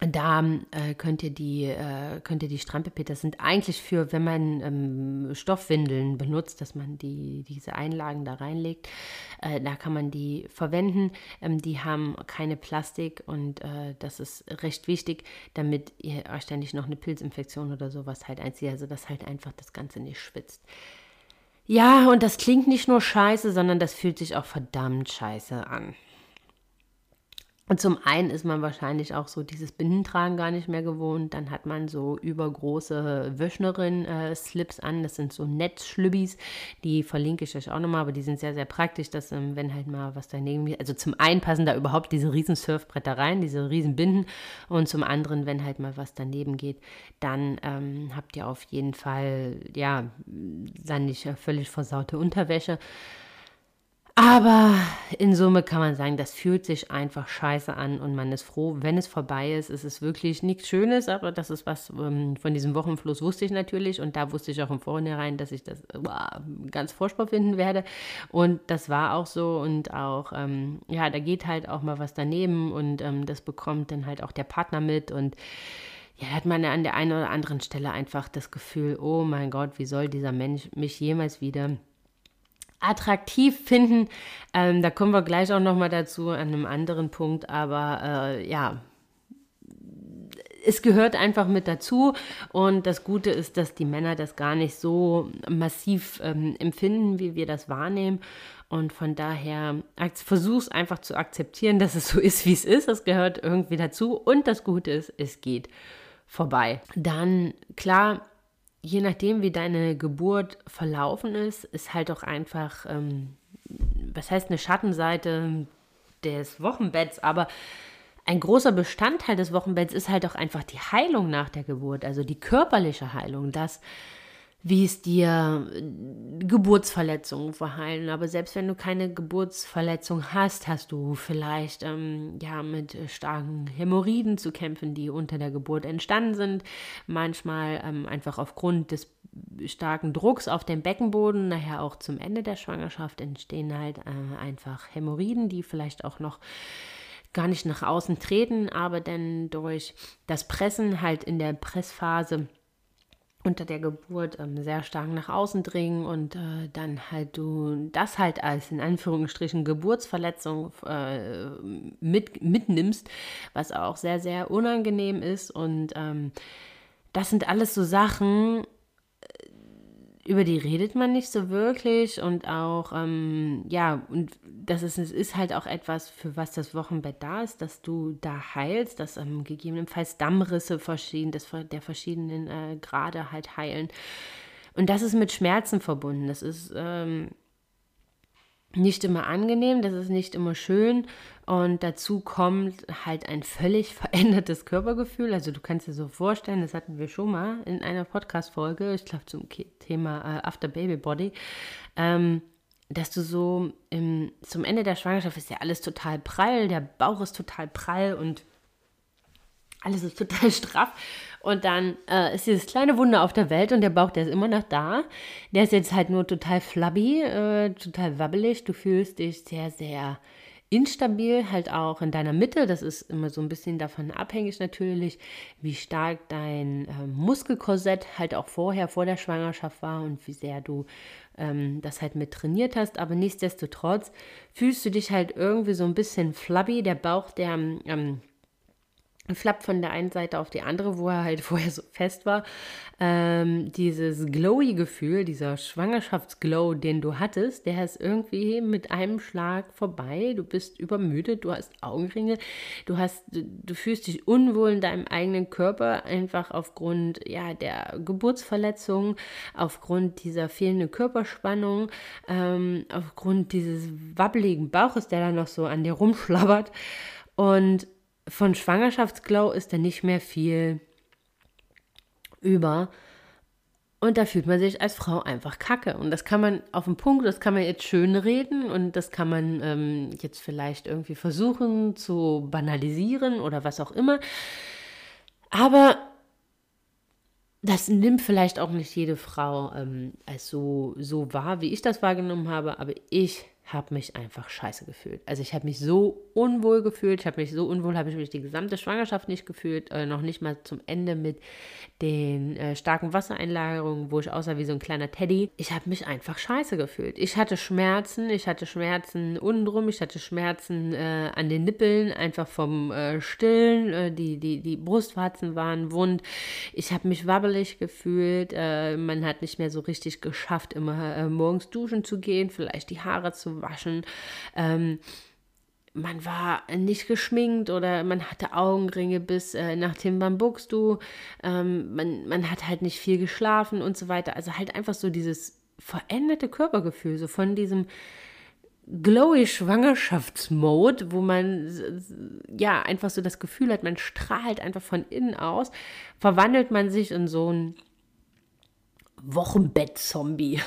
da äh, könnt ihr die, äh, könnt ihr die Strampelpeter sind eigentlich für, wenn man ähm, Stoffwindeln benutzt, dass man die, diese Einlagen da reinlegt. Äh, da kann man die verwenden. Ähm, die haben keine Plastik und äh, das ist recht wichtig, damit ihr euch ständig noch eine Pilzinfektion oder sowas halt einzieht. Also dass halt einfach das Ganze nicht schwitzt. Ja, und das klingt nicht nur scheiße, sondern das fühlt sich auch verdammt scheiße an. Und zum einen ist man wahrscheinlich auch so dieses Bindentragen gar nicht mehr gewohnt. Dann hat man so übergroße Wöchnerin-Slips an. Das sind so Netzschlübbis. Die verlinke ich euch auch nochmal, aber die sind sehr, sehr praktisch, dass ähm, wenn halt mal was daneben Also zum einen passen da überhaupt diese riesen Surfbretter rein, diese riesen Binden. Und zum anderen, wenn halt mal was daneben geht, dann ähm, habt ihr auf jeden Fall, ja, dann nicht völlig versaute Unterwäsche. Aber in Summe kann man sagen, das fühlt sich einfach scheiße an und man ist froh, wenn es vorbei ist. Es ist wirklich nichts Schönes, aber das ist was ähm, von diesem Wochenfluss wusste ich natürlich und da wusste ich auch im Vorhinein, dass ich das wow, ganz furchtbar finden werde. Und das war auch so und auch, ähm, ja, da geht halt auch mal was daneben und ähm, das bekommt dann halt auch der Partner mit und ja, hat man an der einen oder anderen Stelle einfach das Gefühl, oh mein Gott, wie soll dieser Mensch mich jemals wieder attraktiv finden. Ähm, da kommen wir gleich auch noch mal dazu an einem anderen Punkt, aber äh, ja, es gehört einfach mit dazu und das Gute ist, dass die Männer das gar nicht so massiv ähm, empfinden, wie wir das wahrnehmen. Und von daher versuch's einfach zu akzeptieren, dass es so ist, wie es ist. Das gehört irgendwie dazu. Und das Gute ist, es geht vorbei. Dann, klar, je nachdem, wie deine Geburt verlaufen ist, ist halt auch einfach, ähm, was heißt eine Schattenseite des Wochenbetts, aber ein großer Bestandteil des Wochenbetts ist halt auch einfach die Heilung nach der Geburt, also die körperliche Heilung, dass wie es dir äh, Geburtsverletzungen verheilen. Aber selbst wenn du keine Geburtsverletzung hast, hast du vielleicht ähm, ja mit starken Hämorrhoiden zu kämpfen, die unter der Geburt entstanden sind. Manchmal ähm, einfach aufgrund des starken Drucks auf dem Beckenboden, nachher auch zum Ende der Schwangerschaft entstehen halt äh, einfach Hämorrhoiden, die vielleicht auch noch gar nicht nach außen treten, aber dann durch das Pressen halt in der Pressphase unter der Geburt ähm, sehr stark nach außen dringen und äh, dann halt du das halt als in Anführungsstrichen Geburtsverletzung äh, mit, mitnimmst, was auch sehr, sehr unangenehm ist. Und ähm, das sind alles so Sachen, über die redet man nicht so wirklich und auch, ähm, ja, und das ist, es ist halt auch etwas, für was das Wochenbett da ist, dass du da heilst, dass ähm, gegebenenfalls Dammrisse verschieden, des, der verschiedenen äh, Grade halt heilen. Und das ist mit Schmerzen verbunden. Das ist, ähm, nicht immer angenehm, das ist nicht immer schön und dazu kommt halt ein völlig verändertes Körpergefühl. Also du kannst dir so vorstellen, das hatten wir schon mal in einer Podcast-Folge, ich glaube zum Thema äh, After Baby Body, ähm, dass du so im, zum Ende der Schwangerschaft ist ja alles total prall, der Bauch ist total prall und alles ist total straff. Und dann äh, ist dieses kleine Wunder auf der Welt und der Bauch, der ist immer noch da. Der ist jetzt halt nur total flabby, äh, total wabbelig. Du fühlst dich sehr, sehr instabil, halt auch in deiner Mitte. Das ist immer so ein bisschen davon abhängig natürlich, wie stark dein äh, Muskelkorsett halt auch vorher, vor der Schwangerschaft war und wie sehr du ähm, das halt mit trainiert hast. Aber nichtsdestotrotz fühlst du dich halt irgendwie so ein bisschen flabby. Der Bauch, der ähm, flappt von der einen Seite auf die andere, wo er halt vorher so fest war. Ähm, dieses glowy Gefühl, dieser Schwangerschaftsglow, den du hattest, der ist irgendwie mit einem Schlag vorbei. Du bist übermüdet, du hast Augenringe, du hast, du fühlst dich unwohl in deinem eigenen Körper, einfach aufgrund ja der Geburtsverletzung, aufgrund dieser fehlenden Körperspannung, ähm, aufgrund dieses wabbeligen Bauches, der da noch so an dir rumschlabbert. Und von Schwangerschaftsglow ist da nicht mehr viel über. Und da fühlt man sich als Frau einfach kacke. Und das kann man auf den Punkt, das kann man jetzt schön reden und das kann man ähm, jetzt vielleicht irgendwie versuchen zu banalisieren oder was auch immer. Aber das nimmt vielleicht auch nicht jede Frau ähm, als so, so wahr, wie ich das wahrgenommen habe. Aber ich habe mich einfach scheiße gefühlt. Also ich habe mich so unwohl gefühlt, ich habe mich so unwohl, habe ich mich die gesamte Schwangerschaft nicht gefühlt, äh, noch nicht mal zum Ende mit den äh, starken Wassereinlagerungen, wo ich aussah wie so ein kleiner Teddy. Ich habe mich einfach scheiße gefühlt. Ich hatte Schmerzen, ich hatte Schmerzen untenrum, ich hatte Schmerzen äh, an den Nippeln, einfach vom äh, Stillen, äh, die, die, die Brustwarzen waren wund. Ich habe mich wabbelig gefühlt, äh, man hat nicht mehr so richtig geschafft, immer morgens duschen zu gehen, vielleicht die Haare zu waschen. Ähm, man war nicht geschminkt oder man hatte Augenringe bis äh, nach du. Ähm, man, man hat halt nicht viel geschlafen und so weiter. Also halt einfach so dieses veränderte Körpergefühl, so von diesem glowy Schwangerschaftsmode, wo man ja einfach so das Gefühl hat, man strahlt einfach von innen aus, verwandelt man sich in so ein Wochenbett-Zombie.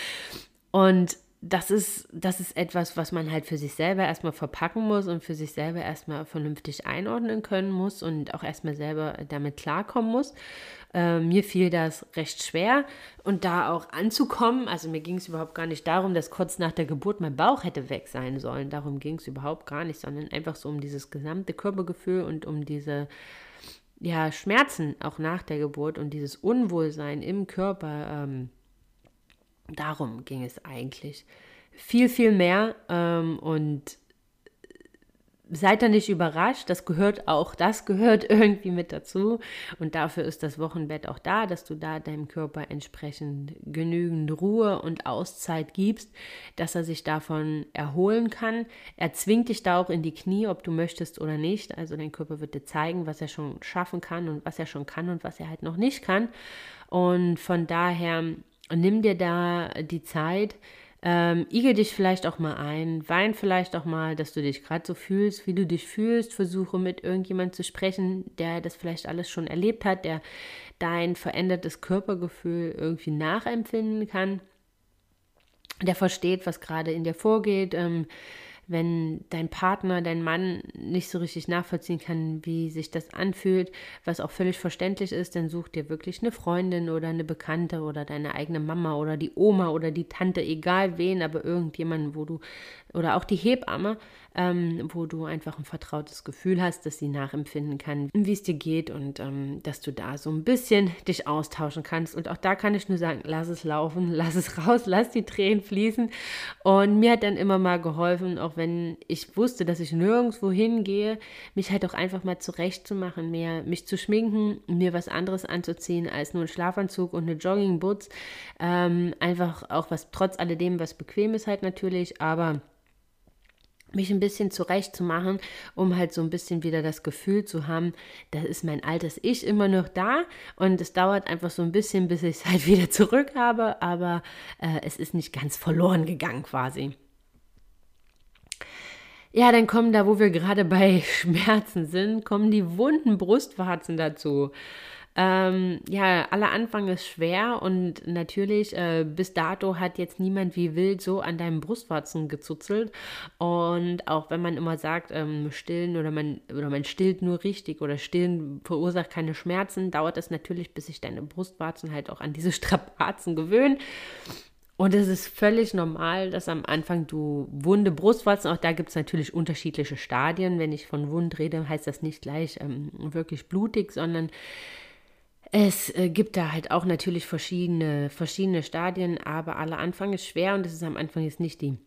Und das ist, das ist etwas, was man halt für sich selber erstmal verpacken muss und für sich selber erstmal vernünftig einordnen können muss und auch erstmal selber damit klarkommen muss. Äh, mir fiel das recht schwer und da auch anzukommen, also mir ging es überhaupt gar nicht darum, dass kurz nach der Geburt mein Bauch hätte weg sein sollen. Darum ging es überhaupt gar nicht, sondern einfach so um dieses gesamte Körpergefühl und um diese ja, Schmerzen auch nach der Geburt und dieses Unwohlsein im Körper. Ähm, Darum ging es eigentlich. Viel, viel mehr. Ähm, und seid da nicht überrascht, das gehört auch, das gehört irgendwie mit dazu. Und dafür ist das Wochenbett auch da, dass du da deinem Körper entsprechend genügend Ruhe und Auszeit gibst, dass er sich davon erholen kann. Er zwingt dich da auch in die Knie, ob du möchtest oder nicht. Also dein Körper wird dir zeigen, was er schon schaffen kann und was er schon kann und was er halt noch nicht kann. Und von daher nimm dir da die Zeit, ähm, igel dich vielleicht auch mal ein, wein vielleicht auch mal, dass du dich gerade so fühlst, wie du dich fühlst. Versuche mit irgendjemand zu sprechen, der das vielleicht alles schon erlebt hat, der dein verändertes Körpergefühl irgendwie nachempfinden kann. Der versteht, was gerade in dir vorgeht. Ähm, wenn dein Partner, dein Mann nicht so richtig nachvollziehen kann, wie sich das anfühlt, was auch völlig verständlich ist, dann such dir wirklich eine Freundin oder eine Bekannte oder deine eigene Mama oder die Oma oder die Tante, egal wen, aber irgendjemanden, wo du, oder auch die Hebamme, ähm, wo du einfach ein vertrautes Gefühl hast, dass sie nachempfinden kann, wie es dir geht und ähm, dass du da so ein bisschen dich austauschen kannst. Und auch da kann ich nur sagen, lass es laufen, lass es raus, lass die Tränen fließen. Und mir hat dann immer mal geholfen, auch wenn ich wusste, dass ich nirgendwo hingehe, mich halt auch einfach mal zurechtzumachen, mehr mich zu schminken, mir was anderes anzuziehen als nur ein Schlafanzug und eine Joggingboots. Ähm, einfach auch was, trotz alledem, was bequem ist halt natürlich, aber mich ein bisschen zurechtzumachen, um halt so ein bisschen wieder das Gefühl zu haben, da ist mein altes Ich immer noch da und es dauert einfach so ein bisschen, bis ich es halt wieder zurück habe, aber äh, es ist nicht ganz verloren gegangen quasi. Ja, dann kommen da, wo wir gerade bei Schmerzen sind, kommen die wunden Brustwarzen dazu. Ähm, ja, aller Anfang ist schwer und natürlich äh, bis dato hat jetzt niemand wie wild so an deinem Brustwarzen gezuzelt. Und auch wenn man immer sagt, ähm, stillen oder man, oder man stillt nur richtig oder stillen verursacht keine Schmerzen, dauert es natürlich, bis sich deine Brustwarzen halt auch an diese Strapazen gewöhnen. Und es ist völlig normal, dass am Anfang du wunde Brustwarzen, auch da gibt es natürlich unterschiedliche Stadien. Wenn ich von Wund rede, heißt das nicht gleich ähm, wirklich blutig, sondern es äh, gibt da halt auch natürlich verschiedene, verschiedene Stadien, aber aller Anfang ist schwer und es ist am Anfang jetzt nicht die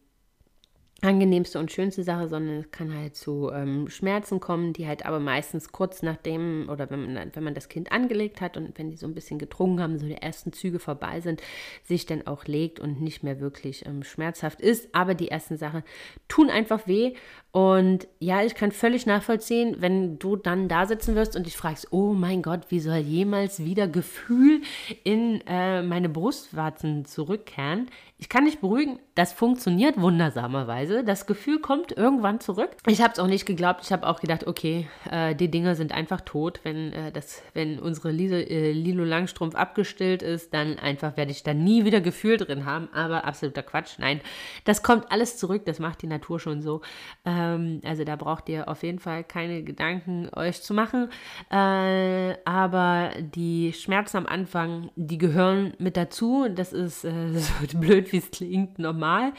angenehmste und schönste Sache, sondern es kann halt zu ähm, Schmerzen kommen, die halt aber meistens kurz nachdem oder wenn man, wenn man das Kind angelegt hat und wenn die so ein bisschen getrunken haben, so die ersten Züge vorbei sind, sich dann auch legt und nicht mehr wirklich ähm, schmerzhaft ist. Aber die ersten Sachen tun einfach weh und ja, ich kann völlig nachvollziehen, wenn du dann da sitzen wirst und dich fragst, oh mein Gott, wie soll jemals wieder Gefühl in äh, meine Brustwarzen zurückkehren? Ich kann dich beruhigen, das funktioniert wundersamerweise. Das Gefühl kommt irgendwann zurück. Ich habe es auch nicht geglaubt. Ich habe auch gedacht, okay, äh, die Dinger sind einfach tot. Wenn, äh, das, wenn unsere Lise, äh, Lilo Langstrumpf abgestillt ist, dann einfach werde ich da nie wieder Gefühl drin haben. Aber absoluter Quatsch. Nein, das kommt alles zurück. Das macht die Natur schon so. Äh, ähm, also da braucht ihr auf jeden Fall keine Gedanken euch zu machen. Äh, aber die Schmerzen am Anfang, die gehören mit dazu. Das ist äh, so blöd, wie es klingt, normal.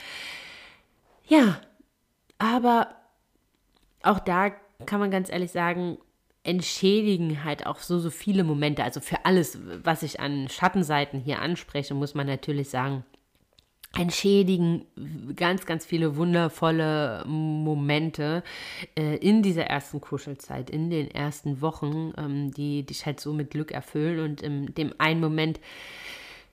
Ja, aber auch da kann man ganz ehrlich sagen, entschädigen halt auch so, so viele Momente. Also für alles, was ich an Schattenseiten hier anspreche, muss man natürlich sagen, entschädigen ganz, ganz viele wundervolle Momente äh, in dieser ersten Kuschelzeit, in den ersten Wochen, ähm, die dich halt so mit Glück erfüllen und in dem einen Moment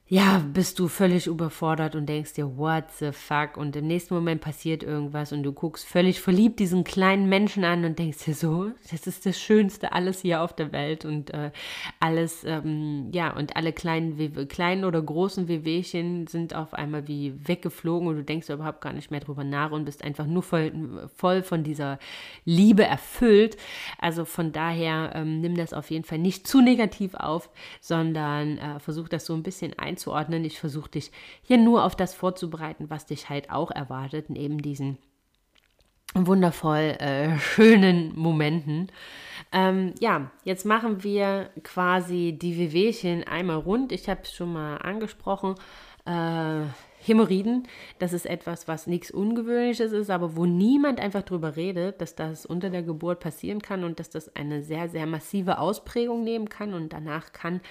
ja, bist du völlig überfordert und denkst dir, what the fuck? Und im nächsten Moment passiert irgendwas und du guckst völlig verliebt diesen kleinen Menschen an und denkst dir so, das ist das Schönste alles hier auf der Welt und äh, alles, ähm, ja, und alle kleinen, kleinen oder großen Wehwehchen sind auf einmal wie weggeflogen und du denkst überhaupt gar nicht mehr drüber nach und bist einfach nur voll, voll von dieser Liebe erfüllt. Also von daher ähm, nimm das auf jeden Fall nicht zu negativ auf, sondern äh, versuch das so ein bisschen ein einzuordnen. Ich versuche dich hier nur auf das vorzubereiten, was dich halt auch erwartet, neben diesen wundervoll äh, schönen Momenten. Ähm, ja, jetzt machen wir quasi die Wehwehchen einmal rund. Ich habe es schon mal angesprochen. Äh, Hämorrhoiden, das ist etwas, was nichts Ungewöhnliches ist, aber wo niemand einfach drüber redet, dass das unter der Geburt passieren kann und dass das eine sehr, sehr massive Ausprägung nehmen kann und danach kann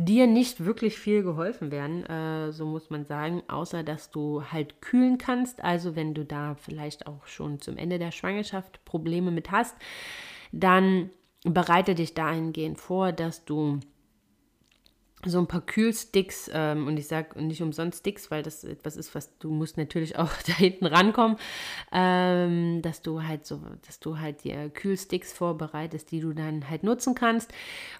dir nicht wirklich viel geholfen werden, äh, so muss man sagen, außer dass du halt kühlen kannst. Also wenn du da vielleicht auch schon zum Ende der Schwangerschaft Probleme mit hast, dann bereite dich dahingehend vor, dass du so ein paar Kühlsticks ähm, und ich sage nicht umsonst Sticks, weil das etwas ist, was du musst natürlich auch da hinten rankommen, ähm, dass du halt so, dass du halt dir Kühlsticks vorbereitest, die du dann halt nutzen kannst.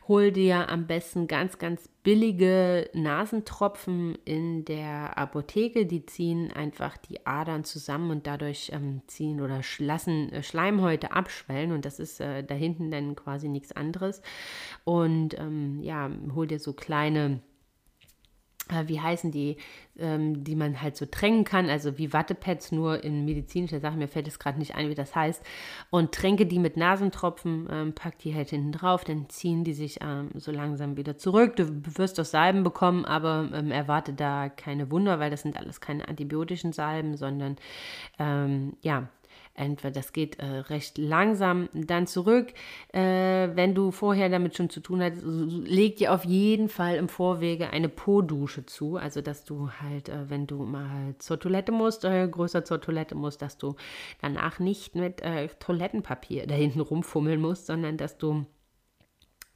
Hol dir am besten ganz, ganz billige Nasentropfen in der Apotheke, die ziehen einfach die Adern zusammen und dadurch ähm, ziehen oder lassen äh, Schleimhäute abschwellen und das ist äh, da hinten dann quasi nichts anderes. Und ähm, ja, hol dir so kleine äh, wie heißen die, ähm, die man halt so tränken kann, also wie Wattepads, nur in medizinischer Sache, mir fällt es gerade nicht ein, wie das heißt, und tränke die mit Nasentropfen, ähm, pack die halt hinten drauf, dann ziehen die sich ähm, so langsam wieder zurück. Du wirst doch Salben bekommen, aber ähm, erwarte da keine Wunder, weil das sind alles keine antibiotischen Salben, sondern ähm, ja, entweder das geht äh, recht langsam dann zurück. Äh, wenn du vorher damit schon zu tun hast, leg dir auf jeden Fall im Vorwege eine Po-Dusche zu. Also, dass du halt, äh, wenn du mal zur Toilette musst, äh, größer zur Toilette musst, dass du danach nicht mit äh, Toilettenpapier da hinten rumfummeln musst, sondern dass du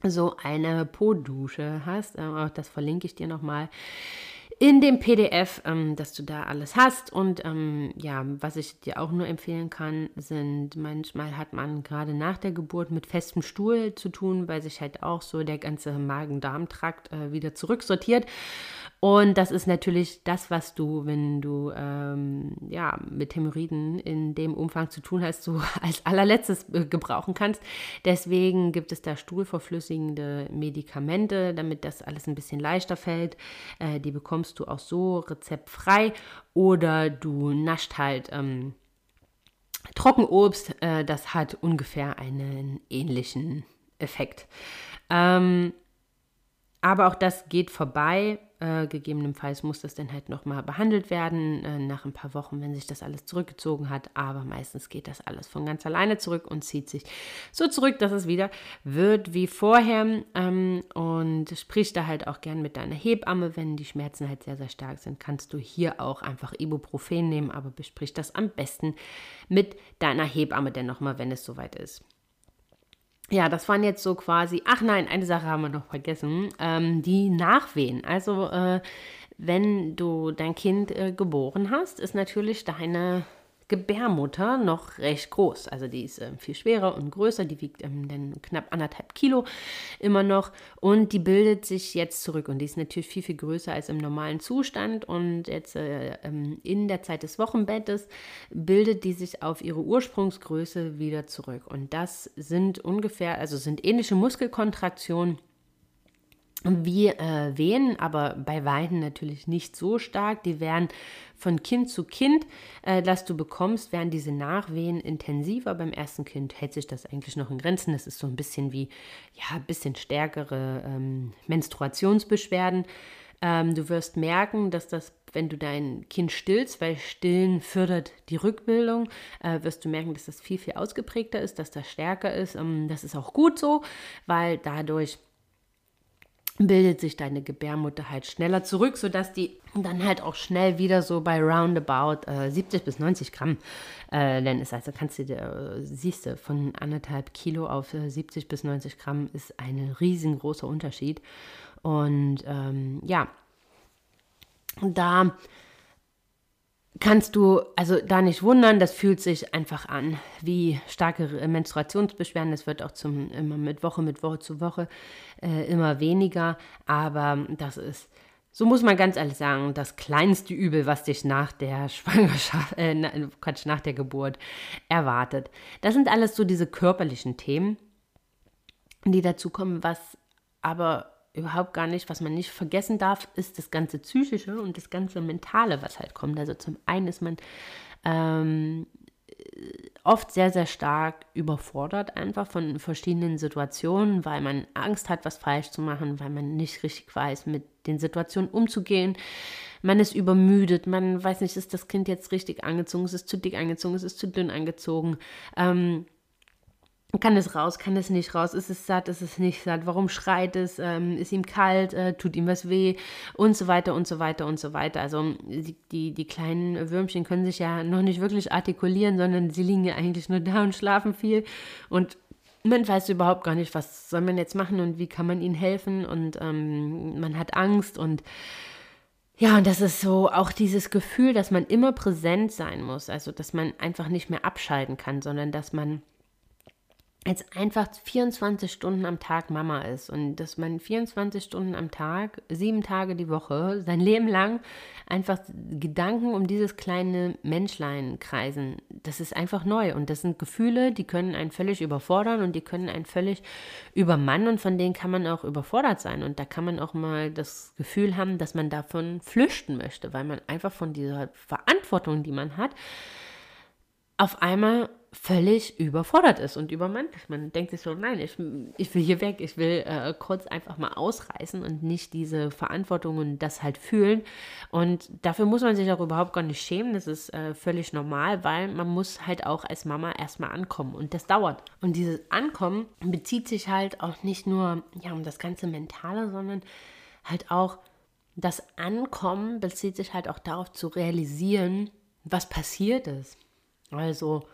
so eine Po-Dusche hast. Äh, auch das verlinke ich dir nochmal in dem PDF, ähm, dass du da alles hast. Und ähm, ja, was ich dir auch nur empfehlen kann, sind manchmal hat man gerade nach der Geburt mit festem Stuhl zu tun, weil sich halt auch so der ganze Magen-Darm-Trakt äh, wieder zurücksortiert. Und das ist natürlich das, was du, wenn du ähm, ja, mit Hämorrhoiden in dem Umfang zu tun hast, so als allerletztes äh, gebrauchen kannst. Deswegen gibt es da stuhlverflüssigende Medikamente, damit das alles ein bisschen leichter fällt. Äh, die bekommst du auch so rezeptfrei oder du nascht halt. Ähm, Trockenobst, äh, das hat ungefähr einen ähnlichen Effekt. Ähm, aber auch das geht vorbei. Äh, gegebenenfalls muss das dann halt nochmal behandelt werden äh, nach ein paar Wochen, wenn sich das alles zurückgezogen hat. Aber meistens geht das alles von ganz alleine zurück und zieht sich so zurück, dass es wieder wird wie vorher. Ähm, und sprich da halt auch gern mit deiner Hebamme, wenn die Schmerzen halt sehr, sehr stark sind, kannst du hier auch einfach Ibuprofen nehmen, aber besprich das am besten mit deiner Hebamme denn nochmal, wenn es soweit ist ja, das waren jetzt so quasi, ach nein, eine Sache haben wir noch vergessen, ähm, die Nachwehen. Also äh, wenn du dein Kind äh, geboren hast, ist natürlich deine Gebärmutter noch recht groß. Also die ist äh, viel schwerer und größer, die wiegt ähm, dann knapp anderthalb Kilo immer noch. Und die bildet sich jetzt zurück und die ist natürlich viel, viel größer als im normalen Zustand. Und jetzt äh, ähm, in der Zeit des Wochenbettes bildet die sich auf ihre Ursprungsgröße wieder zurück. Und das sind ungefähr, also sind ähnliche Muskelkontraktionen wie äh, Wehen, aber bei Weiden natürlich nicht so stark. Die werden von Kind zu Kind, äh, das du bekommst, werden diese Nachwehen intensiver. Beim ersten Kind hält sich das eigentlich noch in Grenzen. Das ist so ein bisschen wie, ja, ein bisschen stärkere ähm, Menstruationsbeschwerden. Ähm, du wirst merken, dass das, wenn du dein Kind stillst, weil Stillen fördert die Rückbildung, äh, wirst du merken, dass das viel, viel ausgeprägter ist, dass das stärker ist. Ähm, das ist auch gut so, weil dadurch bildet sich deine Gebärmutter halt schneller zurück, sodass die dann halt auch schnell wieder so bei roundabout äh, 70 bis 90 Gramm äh, dann ist. Also kannst du, äh, siehst du, von anderthalb Kilo auf äh, 70 bis 90 Gramm ist ein riesengroßer Unterschied. Und ähm, ja, da kannst du also da nicht wundern, das fühlt sich einfach an wie starke Menstruationsbeschwerden. Das wird auch zum, immer mit Woche, mit Woche zu Woche äh, immer weniger. Aber das ist, so muss man ganz ehrlich sagen, das kleinste Übel, was dich nach der Schwangerschaft, äh, Quatsch, nach der Geburt erwartet. Das sind alles so diese körperlichen Themen, die dazu kommen, was aber überhaupt gar nicht, was man nicht vergessen darf, ist das ganze Psychische und das ganze Mentale, was halt kommt. Also zum einen ist man ähm, oft sehr, sehr stark überfordert einfach von verschiedenen Situationen, weil man Angst hat, was falsch zu machen, weil man nicht richtig weiß, mit den Situationen umzugehen. Man ist übermüdet, man weiß nicht, ist das Kind jetzt richtig angezogen, ist es zu dick angezogen, ist es zu dünn angezogen. Ähm, kann es raus, kann es nicht raus, ist es satt, ist es nicht satt, warum schreit es, ähm, ist ihm kalt, äh, tut ihm was weh? Und so weiter und so weiter und so weiter. Also die, die kleinen Würmchen können sich ja noch nicht wirklich artikulieren, sondern sie liegen ja eigentlich nur da und schlafen viel. Und man weiß überhaupt gar nicht, was soll man jetzt machen und wie kann man ihnen helfen? Und ähm, man hat Angst und ja, und das ist so auch dieses Gefühl, dass man immer präsent sein muss, also dass man einfach nicht mehr abschalten kann, sondern dass man jetzt einfach 24 Stunden am Tag Mama ist und dass man 24 Stunden am Tag, sieben Tage die Woche, sein Leben lang einfach Gedanken um dieses kleine Menschlein kreisen, das ist einfach neu. Und das sind Gefühle, die können einen völlig überfordern und die können einen völlig übermannen und von denen kann man auch überfordert sein. Und da kann man auch mal das Gefühl haben, dass man davon flüchten möchte, weil man einfach von dieser Verantwortung, die man hat, auf einmal völlig überfordert ist und übermannt. Man denkt sich so, nein, ich, ich will hier weg, ich will äh, kurz einfach mal ausreißen und nicht diese Verantwortung und das halt fühlen. Und dafür muss man sich auch überhaupt gar nicht schämen. Das ist äh, völlig normal, weil man muss halt auch als Mama erstmal ankommen und das dauert. Und dieses Ankommen bezieht sich halt auch nicht nur ja, um das ganze Mentale, sondern halt auch das Ankommen bezieht sich halt auch darauf zu realisieren, was passiert ist. Also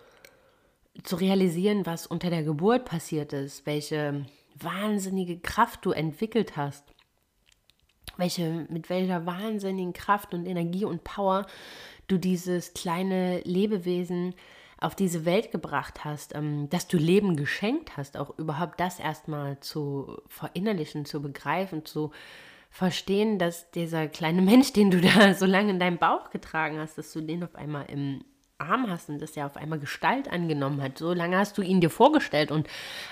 zu realisieren, was unter der Geburt passiert ist, welche wahnsinnige Kraft du entwickelt hast, welche, mit welcher wahnsinnigen Kraft und Energie und Power du dieses kleine Lebewesen auf diese Welt gebracht hast, ähm, dass du Leben geschenkt hast, auch überhaupt das erstmal zu verinnerlichen, zu begreifen, zu verstehen, dass dieser kleine Mensch, den du da so lange in deinem Bauch getragen hast, dass du den auf einmal im Arm hast und das ja auf einmal Gestalt angenommen hat. So lange hast du ihn dir vorgestellt und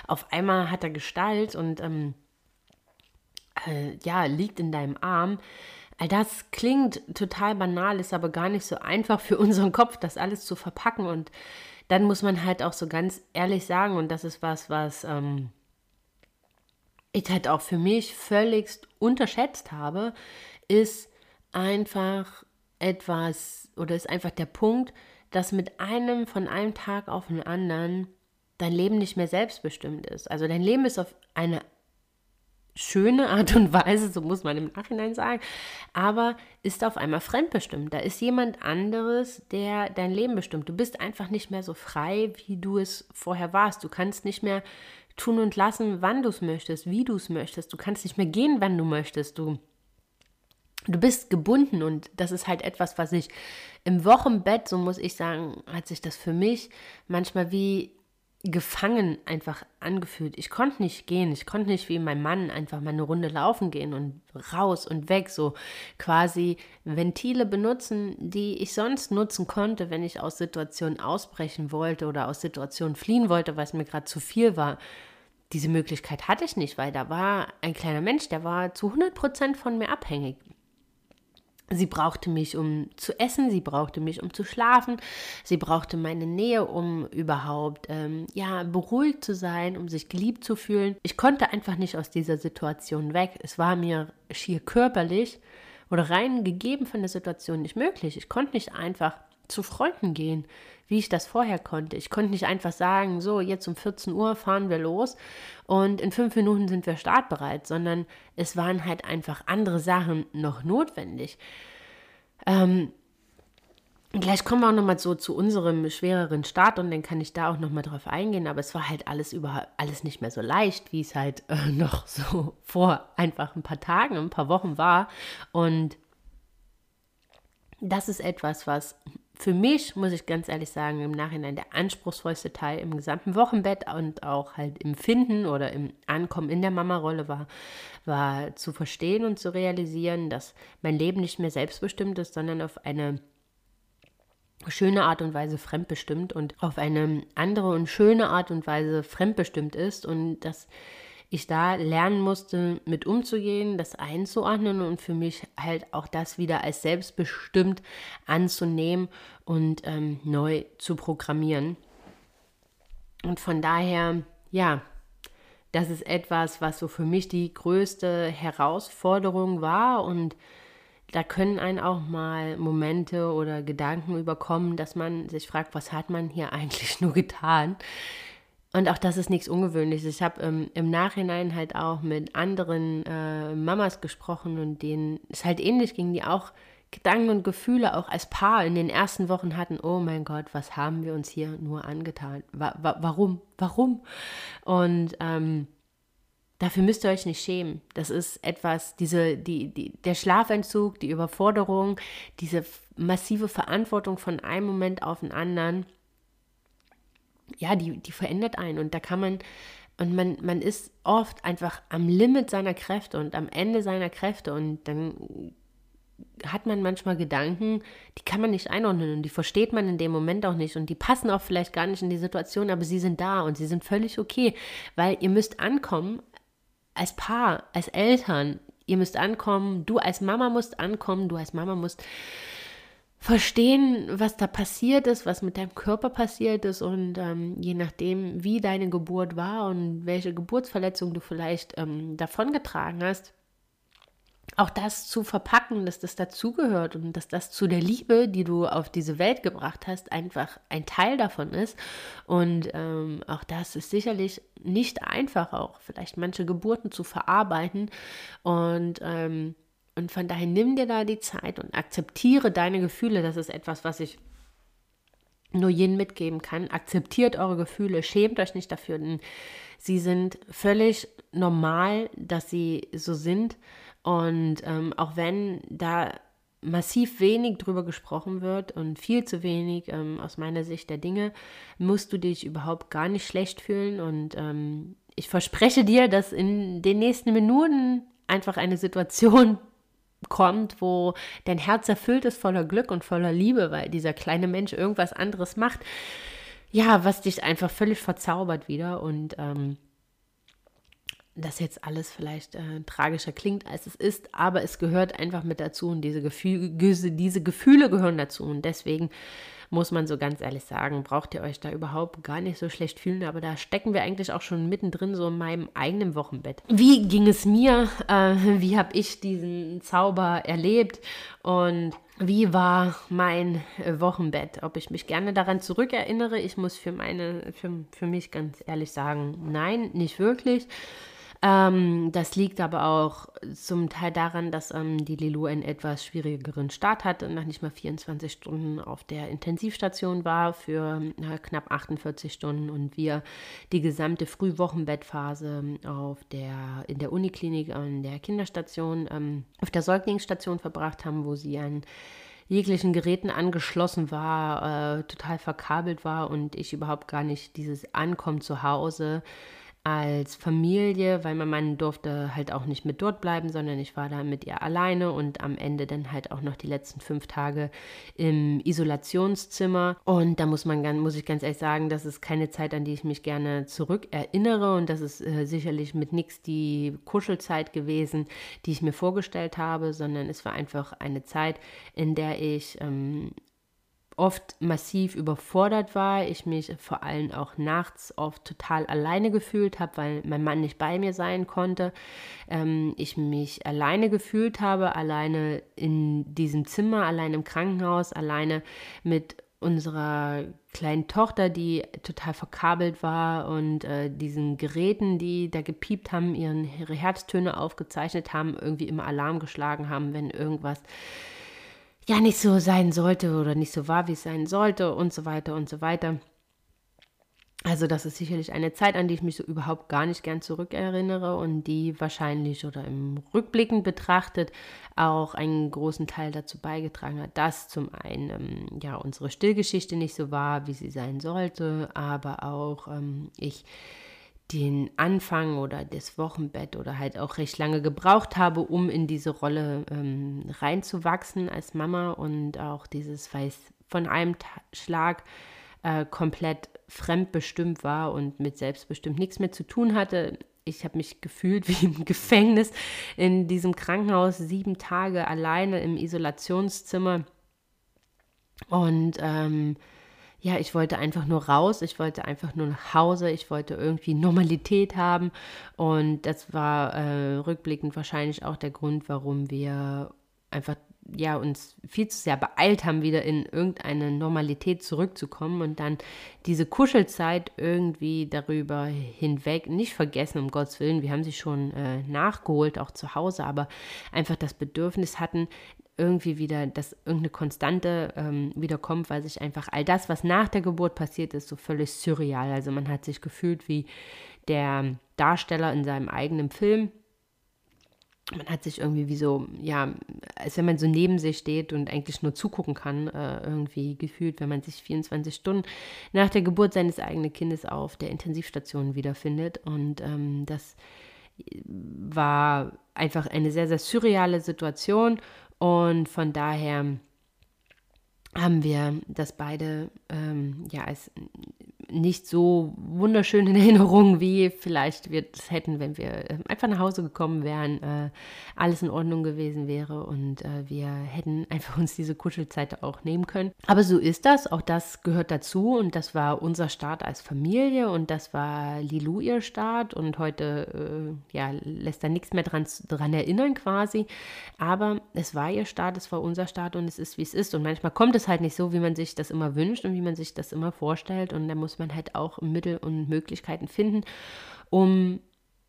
auf einmal hat er Gestalt und ähm, äh, ja, liegt in deinem Arm. All das klingt total banal, ist aber gar nicht so einfach für unseren Kopf, das alles zu verpacken. Und dann muss man halt auch so ganz ehrlich sagen, und das ist was, was ähm, ich halt auch für mich völligst unterschätzt habe, ist einfach etwas oder ist einfach der Punkt, dass mit einem von einem Tag auf den anderen dein Leben nicht mehr selbstbestimmt ist. Also dein Leben ist auf eine schöne Art und Weise, so muss man im Nachhinein sagen, aber ist auf einmal fremdbestimmt. Da ist jemand anderes, der dein Leben bestimmt. Du bist einfach nicht mehr so frei, wie du es vorher warst. Du kannst nicht mehr tun und lassen, wann du es möchtest, wie du es möchtest. Du kannst nicht mehr gehen, wann du möchtest. Du du bist gebunden und das ist halt etwas, was ich im Wochenbett, so muss ich sagen, hat sich das für mich manchmal wie gefangen einfach angefühlt. Ich konnte nicht gehen, ich konnte nicht wie mein Mann einfach mal eine Runde laufen gehen und raus und weg, so quasi Ventile benutzen, die ich sonst nutzen konnte, wenn ich aus Situationen ausbrechen wollte oder aus Situationen fliehen wollte, weil es mir gerade zu viel war. Diese Möglichkeit hatte ich nicht, weil da war ein kleiner Mensch, der war zu 100 Prozent von mir abhängig. Sie brauchte mich, um zu essen, sie brauchte mich, um zu schlafen, sie brauchte meine Nähe, um überhaupt ähm, ja beruhigt zu sein, um sich geliebt zu fühlen. Ich konnte einfach nicht aus dieser Situation weg. Es war mir schier körperlich oder rein gegeben von der Situation nicht möglich. Ich konnte nicht einfach zu Freunden gehen, wie ich das vorher konnte. Ich konnte nicht einfach sagen, so, jetzt um 14 Uhr fahren wir los und in fünf Minuten sind wir startbereit, sondern es waren halt einfach andere Sachen noch notwendig. Ähm, Gleich kommen wir auch nochmal so zu unserem schwereren Start und dann kann ich da auch nochmal drauf eingehen, aber es war halt alles überhaupt alles nicht mehr so leicht, wie es halt äh, noch so vor einfach ein paar Tagen, ein paar Wochen war. Und das ist etwas, was für mich, muss ich ganz ehrlich sagen, im Nachhinein der anspruchsvollste Teil im gesamten Wochenbett und auch halt im Finden oder im Ankommen in der Mama-Rolle war, war zu verstehen und zu realisieren, dass mein Leben nicht mehr selbstbestimmt ist, sondern auf eine schöne Art und Weise fremdbestimmt und auf eine andere und schöne Art und Weise fremdbestimmt ist und dass ich da lernen musste, mit umzugehen, das einzuordnen und für mich halt auch das wieder als selbstbestimmt anzunehmen und ähm, neu zu programmieren. Und von daher, ja, das ist etwas, was so für mich die größte Herausforderung war und da können einen auch mal Momente oder Gedanken überkommen, dass man sich fragt, was hat man hier eigentlich nur getan? Und auch das ist nichts Ungewöhnliches. Ich habe ähm, im Nachhinein halt auch mit anderen äh, Mamas gesprochen und denen es halt ähnlich ging, die auch Gedanken und Gefühle auch als Paar in den ersten Wochen hatten, oh mein Gott, was haben wir uns hier nur angetan? Wa wa warum? Warum? Und ähm, dafür müsst ihr euch nicht schämen. Das ist etwas, diese, die, die, der Schlafentzug, die Überforderung, diese massive Verantwortung von einem Moment auf den anderen, ja, die, die verändert einen. Und da kann man und man, man ist oft einfach am Limit seiner Kräfte und am Ende seiner Kräfte und dann hat man manchmal Gedanken, die kann man nicht einordnen und die versteht man in dem Moment auch nicht und die passen auch vielleicht gar nicht in die Situation, aber sie sind da und sie sind völlig okay, weil ihr müsst ankommen als Paar, als Eltern, ihr müsst ankommen, du als Mama musst ankommen, du als Mama musst verstehen, was da passiert ist, was mit deinem Körper passiert ist und ähm, je nachdem, wie deine Geburt war und welche Geburtsverletzung du vielleicht ähm, davongetragen hast, auch das zu verpacken, dass das dazugehört und dass das zu der Liebe, die du auf diese Welt gebracht hast, einfach ein Teil davon ist. Und ähm, auch das ist sicherlich nicht einfach, auch vielleicht manche Geburten zu verarbeiten und ähm, und von daher nimm dir da die Zeit und akzeptiere deine Gefühle. Das ist etwas, was ich nur jenen mitgeben kann. Akzeptiert eure Gefühle, schämt euch nicht dafür, denn sie sind völlig normal, dass sie so sind. Und ähm, auch wenn da massiv wenig drüber gesprochen wird und viel zu wenig ähm, aus meiner Sicht der Dinge, musst du dich überhaupt gar nicht schlecht fühlen. Und ähm, ich verspreche dir, dass in den nächsten Minuten einfach eine Situation kommt, wo dein Herz erfüllt ist voller Glück und voller Liebe, weil dieser kleine Mensch irgendwas anderes macht, ja, was dich einfach völlig verzaubert wieder. Und ähm, das jetzt alles vielleicht äh, tragischer klingt, als es ist, aber es gehört einfach mit dazu und diese Gefühle, diese Gefühle gehören dazu. Und deswegen muss man so ganz ehrlich sagen, braucht ihr euch da überhaupt gar nicht so schlecht fühlen, aber da stecken wir eigentlich auch schon mittendrin so in meinem eigenen Wochenbett. Wie ging es mir? Äh, wie habe ich diesen Zauber erlebt? Und wie war mein Wochenbett? Ob ich mich gerne daran zurückerinnere? Ich muss für meine, für, für mich ganz ehrlich sagen, nein, nicht wirklich. Ähm, das liegt aber auch zum Teil daran, dass ähm, die Lilou einen etwas schwierigeren Start hatte und nach nicht mal 24 Stunden auf der Intensivstation war für äh, knapp 48 Stunden und wir die gesamte Frühwochenbettphase auf der, in der Uniklinik an der Kinderstation, ähm, auf der Säuglingsstation verbracht haben, wo sie an jeglichen Geräten angeschlossen war, äh, total verkabelt war und ich überhaupt gar nicht dieses Ankommen zu Hause als Familie, weil mein Mann durfte halt auch nicht mit dort bleiben, sondern ich war da mit ihr alleine und am Ende dann halt auch noch die letzten fünf Tage im Isolationszimmer. Und da muss man muss ich ganz ehrlich sagen, das ist keine Zeit, an die ich mich gerne zurück erinnere und das ist äh, sicherlich mit nichts die Kuschelzeit gewesen, die ich mir vorgestellt habe, sondern es war einfach eine Zeit, in der ich ähm, oft massiv überfordert war, ich mich vor allem auch nachts oft total alleine gefühlt habe, weil mein Mann nicht bei mir sein konnte, ähm, ich mich alleine gefühlt habe, alleine in diesem Zimmer, allein im Krankenhaus, alleine mit unserer kleinen Tochter, die total verkabelt war und äh, diesen Geräten, die da gepiept haben, ihren, ihre Herztöne aufgezeichnet haben, irgendwie immer Alarm geschlagen haben, wenn irgendwas ja nicht so sein sollte oder nicht so war, wie es sein sollte und so weiter und so weiter. Also das ist sicherlich eine Zeit, an die ich mich so überhaupt gar nicht gern zurückerinnere und die wahrscheinlich oder im Rückblickend betrachtet auch einen großen Teil dazu beigetragen hat, dass zum einen ähm, ja unsere Stillgeschichte nicht so war, wie sie sein sollte, aber auch ähm, ich den Anfang oder das Wochenbett oder halt auch recht lange gebraucht habe, um in diese Rolle ähm, reinzuwachsen als Mama und auch dieses, weil es von einem Schlag äh, komplett fremdbestimmt war und mit selbstbestimmt nichts mehr zu tun hatte. Ich habe mich gefühlt wie im Gefängnis in diesem Krankenhaus, sieben Tage alleine im Isolationszimmer und ähm, ja, ich wollte einfach nur raus, ich wollte einfach nur nach Hause, ich wollte irgendwie Normalität haben. Und das war äh, rückblickend wahrscheinlich auch der Grund, warum wir einfach ja uns viel zu sehr beeilt haben, wieder in irgendeine Normalität zurückzukommen und dann diese Kuschelzeit irgendwie darüber hinweg nicht vergessen, um Gottes Willen. Wir haben sie schon äh, nachgeholt, auch zu Hause, aber einfach das Bedürfnis hatten, irgendwie wieder, dass irgendeine Konstante ähm, wiederkommt, weil sich einfach all das, was nach der Geburt passiert ist, so völlig surreal. Also man hat sich gefühlt wie der Darsteller in seinem eigenen Film man hat sich irgendwie wie so, ja, als wenn man so neben sich steht und eigentlich nur zugucken kann, äh, irgendwie gefühlt, wenn man sich 24 Stunden nach der Geburt seines eigenen Kindes auf der Intensivstation wiederfindet. Und ähm, das war einfach eine sehr, sehr surreale Situation. Und von daher haben wir das beide ähm, ja als nicht so wunderschön in Erinnerung, wie vielleicht wir es hätten, wenn wir ähm, einfach nach Hause gekommen wären, äh, alles in Ordnung gewesen wäre und äh, wir hätten einfach uns diese Kuschelzeit auch nehmen können. Aber so ist das, auch das gehört dazu und das war unser Start als Familie und das war Lilou ihr Start und heute äh, ja, lässt da nichts mehr dran, dran erinnern quasi, aber es war ihr Start, es war unser Start und es ist, wie es ist. Und manchmal kommt es halt nicht so, wie man sich das immer wünscht und wie man sich das immer vorstellt und da muss man halt auch Mittel und Möglichkeiten finden, um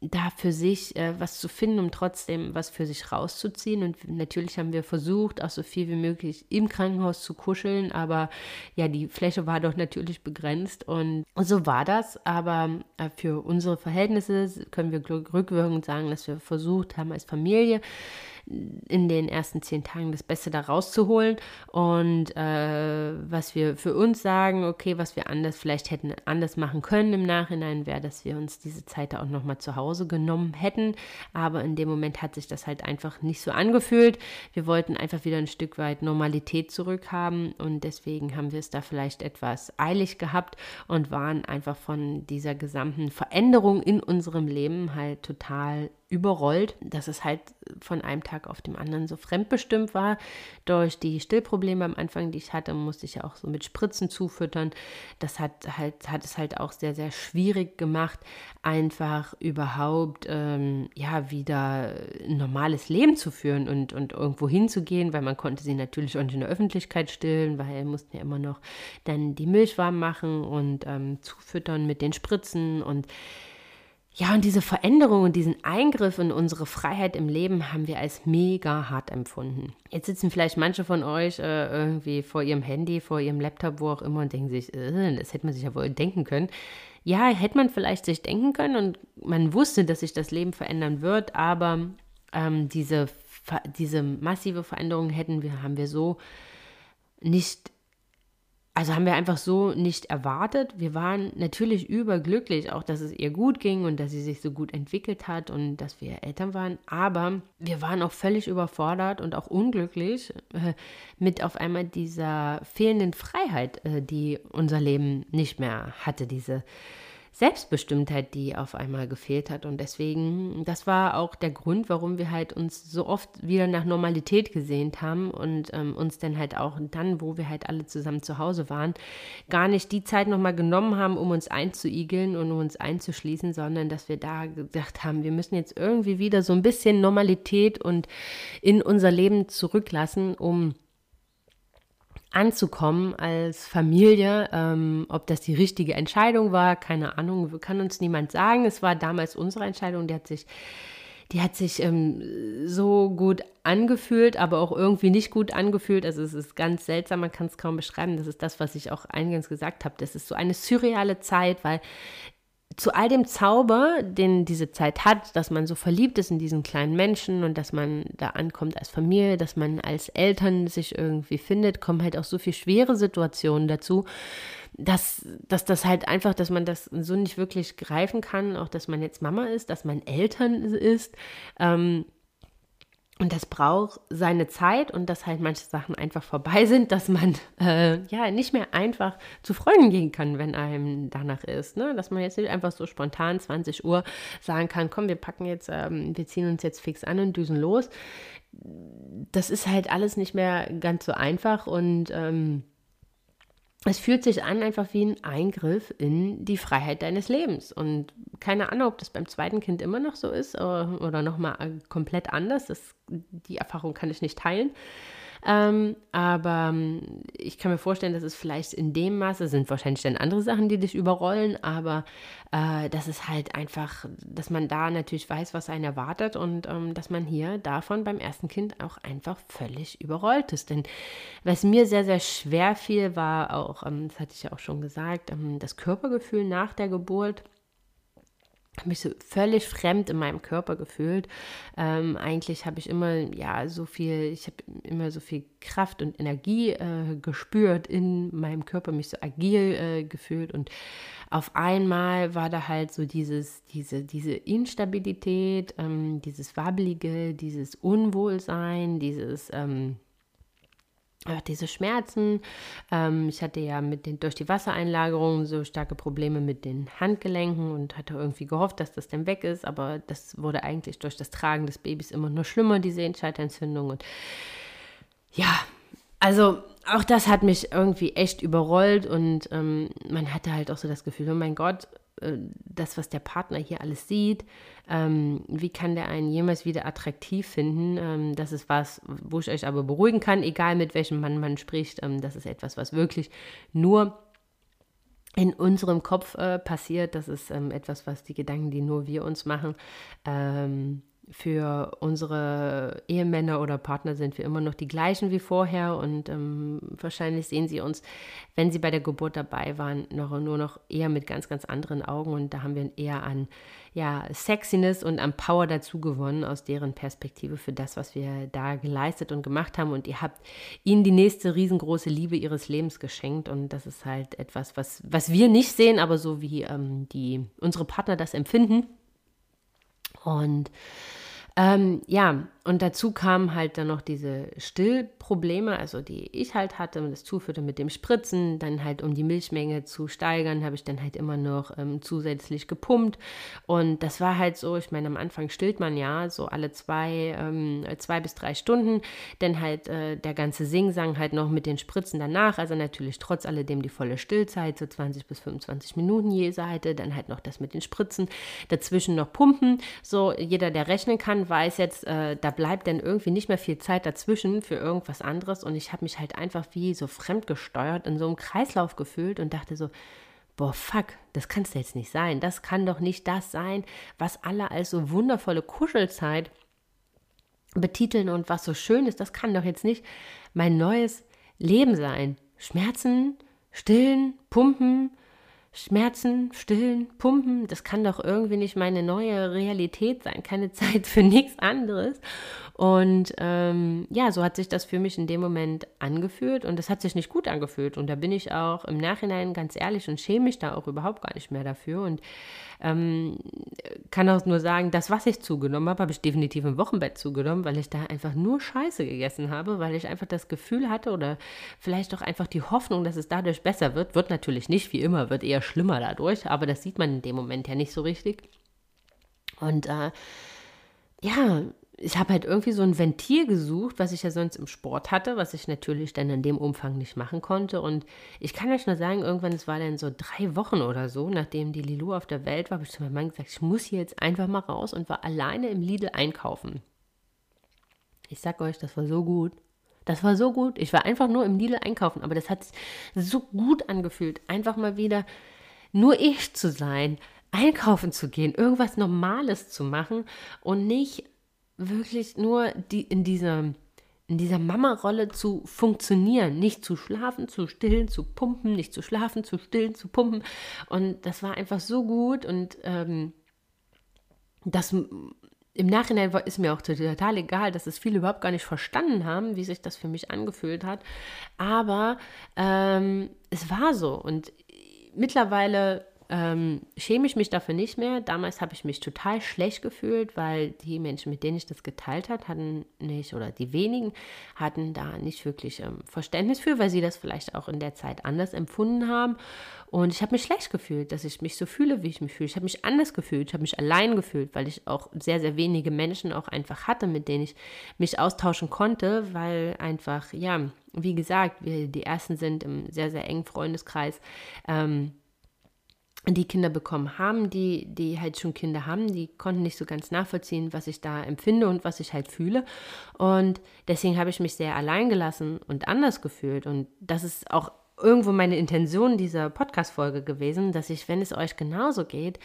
da für sich äh, was zu finden, um trotzdem was für sich rauszuziehen. Und natürlich haben wir versucht, auch so viel wie möglich im Krankenhaus zu kuscheln, aber ja, die Fläche war doch natürlich begrenzt und so war das. Aber äh, für unsere Verhältnisse können wir rückwirkend sagen, dass wir versucht haben, als Familie in den ersten zehn Tagen das Beste da rauszuholen und äh, was wir für uns sagen, okay, was wir anders vielleicht hätten anders machen können im Nachhinein, wäre, dass wir uns diese Zeit auch nochmal zu Hause genommen hätten, aber in dem Moment hat sich das halt einfach nicht so angefühlt. Wir wollten einfach wieder ein Stück weit Normalität zurückhaben und deswegen haben wir es da vielleicht etwas eilig gehabt und waren einfach von dieser gesamten Veränderung in unserem Leben halt total überrollt, dass es halt von einem Tag auf dem anderen so fremdbestimmt war. Durch die Stillprobleme am Anfang, die ich hatte, musste ich ja auch so mit Spritzen zufüttern. Das hat halt, hat es halt auch sehr, sehr schwierig gemacht, einfach überhaupt ähm, ja wieder ein normales Leben zu führen und, und irgendwo hinzugehen, weil man konnte sie natürlich auch nicht in der Öffentlichkeit stillen, weil wir mussten ja immer noch dann die Milch warm machen und ähm, zufüttern mit den Spritzen und ja, und diese Veränderung und diesen Eingriff in unsere Freiheit im Leben haben wir als mega hart empfunden. Jetzt sitzen vielleicht manche von euch äh, irgendwie vor ihrem Handy, vor ihrem Laptop, wo auch immer und denken sich, äh, das hätte man sich ja wohl denken können. Ja, hätte man vielleicht sich denken können und man wusste, dass sich das Leben verändern wird, aber ähm, diese, diese massive Veränderung hätten wir, haben wir so nicht also haben wir einfach so nicht erwartet. Wir waren natürlich überglücklich, auch dass es ihr gut ging und dass sie sich so gut entwickelt hat und dass wir Eltern waren. Aber wir waren auch völlig überfordert und auch unglücklich äh, mit auf einmal dieser fehlenden Freiheit, äh, die unser Leben nicht mehr hatte. Diese Selbstbestimmtheit, die auf einmal gefehlt hat. Und deswegen, das war auch der Grund, warum wir halt uns so oft wieder nach Normalität gesehnt haben und ähm, uns dann halt auch dann, wo wir halt alle zusammen zu Hause waren, gar nicht die Zeit nochmal genommen haben, um uns einzuigeln und um uns einzuschließen, sondern dass wir da gedacht haben, wir müssen jetzt irgendwie wieder so ein bisschen Normalität und in unser Leben zurücklassen, um anzukommen als Familie. Ähm, ob das die richtige Entscheidung war, keine Ahnung, kann uns niemand sagen. Es war damals unsere Entscheidung, die hat sich, die hat sich ähm, so gut angefühlt, aber auch irgendwie nicht gut angefühlt. Also es ist ganz seltsam, man kann es kaum beschreiben. Das ist das, was ich auch eingangs gesagt habe. Das ist so eine surreale Zeit, weil zu all dem Zauber, den diese Zeit hat, dass man so verliebt ist in diesen kleinen Menschen und dass man da ankommt als Familie, dass man als Eltern sich irgendwie findet, kommen halt auch so viele schwere Situationen dazu, dass, dass das halt einfach, dass man das so nicht wirklich greifen kann, auch dass man jetzt Mama ist, dass man Eltern ist. Ähm, und das braucht seine Zeit und dass halt manche Sachen einfach vorbei sind, dass man äh, ja nicht mehr einfach zu Freunden gehen kann, wenn einem danach ist. Ne? Dass man jetzt nicht einfach so spontan 20 Uhr sagen kann, komm, wir packen jetzt, ähm, wir ziehen uns jetzt fix an und düsen los. Das ist halt alles nicht mehr ganz so einfach und ähm, es fühlt sich an einfach wie ein Eingriff in die Freiheit deines Lebens. Und keine Ahnung, ob das beim zweiten Kind immer noch so ist oder, oder nochmal komplett anders. Das, die Erfahrung kann ich nicht teilen. Ähm, aber ähm, ich kann mir vorstellen, dass es vielleicht in dem Maße sind wahrscheinlich dann andere Sachen, die dich überrollen, aber äh, das ist halt einfach, dass man da natürlich weiß, was einen erwartet und ähm, dass man hier davon beim ersten Kind auch einfach völlig überrollt ist. Denn was mir sehr, sehr schwer fiel, war auch, ähm, das hatte ich ja auch schon gesagt, ähm, das Körpergefühl nach der Geburt habe mich so völlig fremd in meinem Körper gefühlt. Ähm, eigentlich habe ich immer ja so viel, ich habe immer so viel Kraft und Energie äh, gespürt in meinem Körper, mich so agil äh, gefühlt und auf einmal war da halt so dieses, diese, diese Instabilität, ähm, dieses Wabbelige, dieses Unwohlsein, dieses ähm, diese Schmerzen. Ähm, ich hatte ja mit den, durch die Wassereinlagerung so starke Probleme mit den Handgelenken und hatte irgendwie gehofft, dass das dann weg ist, aber das wurde eigentlich durch das Tragen des Babys immer nur schlimmer, die Sehenscheidentzündung. Und ja, also auch das hat mich irgendwie echt überrollt und ähm, man hatte halt auch so das Gefühl, oh mein Gott, das, was der Partner hier alles sieht, ähm, wie kann der einen jemals wieder attraktiv finden? Ähm, das ist was, wo ich euch aber beruhigen kann, egal mit welchem Mann man spricht. Ähm, das ist etwas, was wirklich nur in unserem Kopf äh, passiert. Das ist ähm, etwas, was die Gedanken, die nur wir uns machen, ähm, für unsere Ehemänner oder Partner sind wir immer noch die gleichen wie vorher und ähm, wahrscheinlich sehen sie uns, wenn sie bei der Geburt dabei waren, noch, nur noch eher mit ganz, ganz anderen Augen und da haben wir eher an ja, Sexiness und an Power dazu gewonnen aus deren Perspektive für das, was wir da geleistet und gemacht haben und ihr habt ihnen die nächste riesengroße Liebe ihres Lebens geschenkt und das ist halt etwas, was, was wir nicht sehen, aber so wie ähm, die, unsere Partner das empfinden. Und ähm, ja, und dazu kamen halt dann noch diese Stillprobleme, also die ich halt hatte das zuführte mit dem Spritzen, dann halt um die Milchmenge zu steigern, habe ich dann halt immer noch ähm, zusätzlich gepumpt. Und das war halt so, ich meine, am Anfang stillt man ja so alle zwei, ähm, zwei bis drei Stunden, dann halt äh, der ganze Singsang halt noch mit den Spritzen danach, also natürlich trotz alledem die volle Stillzeit, so 20 bis 25 Minuten je Seite, dann halt noch das mit den Spritzen, dazwischen noch pumpen, so jeder, der rechnen kann, weiß jetzt, äh, da bleibt dann irgendwie nicht mehr viel Zeit dazwischen für irgendwas anderes und ich habe mich halt einfach wie so fremdgesteuert in so einem Kreislauf gefühlt und dachte so, boah, fuck, das kann es jetzt nicht sein. Das kann doch nicht das sein, was alle als so wundervolle Kuschelzeit betiteln und was so schön ist. Das kann doch jetzt nicht mein neues Leben sein. Schmerzen, stillen, pumpen, Schmerzen, stillen, pumpen, das kann doch irgendwie nicht meine neue Realität sein, keine Zeit für nichts anderes. Und ähm, ja, so hat sich das für mich in dem Moment angefühlt und das hat sich nicht gut angefühlt. Und da bin ich auch im Nachhinein ganz ehrlich und schäme mich da auch überhaupt gar nicht mehr dafür. Und ähm, kann auch nur sagen, das, was ich zugenommen habe, habe ich definitiv im Wochenbett zugenommen, weil ich da einfach nur Scheiße gegessen habe, weil ich einfach das Gefühl hatte oder vielleicht auch einfach die Hoffnung, dass es dadurch besser wird. Wird natürlich nicht, wie immer, wird eher schlimmer dadurch, aber das sieht man in dem Moment ja nicht so richtig. Und äh, ja, ich habe halt irgendwie so ein Ventil gesucht, was ich ja sonst im Sport hatte, was ich natürlich dann in dem Umfang nicht machen konnte. Und ich kann euch nur sagen, irgendwann, es war dann so drei Wochen oder so, nachdem die Lilou auf der Welt war, habe ich zu meinem Mann gesagt, ich muss hier jetzt einfach mal raus und war alleine im Lidl einkaufen. Ich sag euch, das war so gut. Das war so gut. Ich war einfach nur im Lidl einkaufen, aber das hat sich so gut angefühlt, einfach mal wieder nur ich zu sein, einkaufen zu gehen, irgendwas Normales zu machen und nicht wirklich nur die, in dieser, in dieser Mama-Rolle zu funktionieren, nicht zu schlafen, zu stillen, zu pumpen, nicht zu schlafen, zu stillen, zu pumpen. Und das war einfach so gut und ähm, das im Nachhinein war, ist mir auch total egal, dass es viele überhaupt gar nicht verstanden haben, wie sich das für mich angefühlt hat. Aber ähm, es war so und mittlerweile ähm, schäme ich mich dafür nicht mehr. Damals habe ich mich total schlecht gefühlt, weil die Menschen, mit denen ich das geteilt habe, hatten nicht, oder die wenigen, hatten da nicht wirklich ähm, Verständnis für, weil sie das vielleicht auch in der Zeit anders empfunden haben. Und ich habe mich schlecht gefühlt, dass ich mich so fühle, wie ich mich fühle. Ich habe mich anders gefühlt, ich habe mich allein gefühlt, weil ich auch sehr, sehr wenige Menschen auch einfach hatte, mit denen ich mich austauschen konnte, weil einfach, ja, wie gesagt, wir die Ersten sind im sehr, sehr engen Freundeskreis. Ähm, die Kinder bekommen haben, die, die halt schon Kinder haben, die konnten nicht so ganz nachvollziehen, was ich da empfinde und was ich halt fühle. Und deswegen habe ich mich sehr allein gelassen und anders gefühlt. Und das ist auch irgendwo meine Intention dieser Podcast-Folge gewesen, dass ich, wenn es euch genauso geht,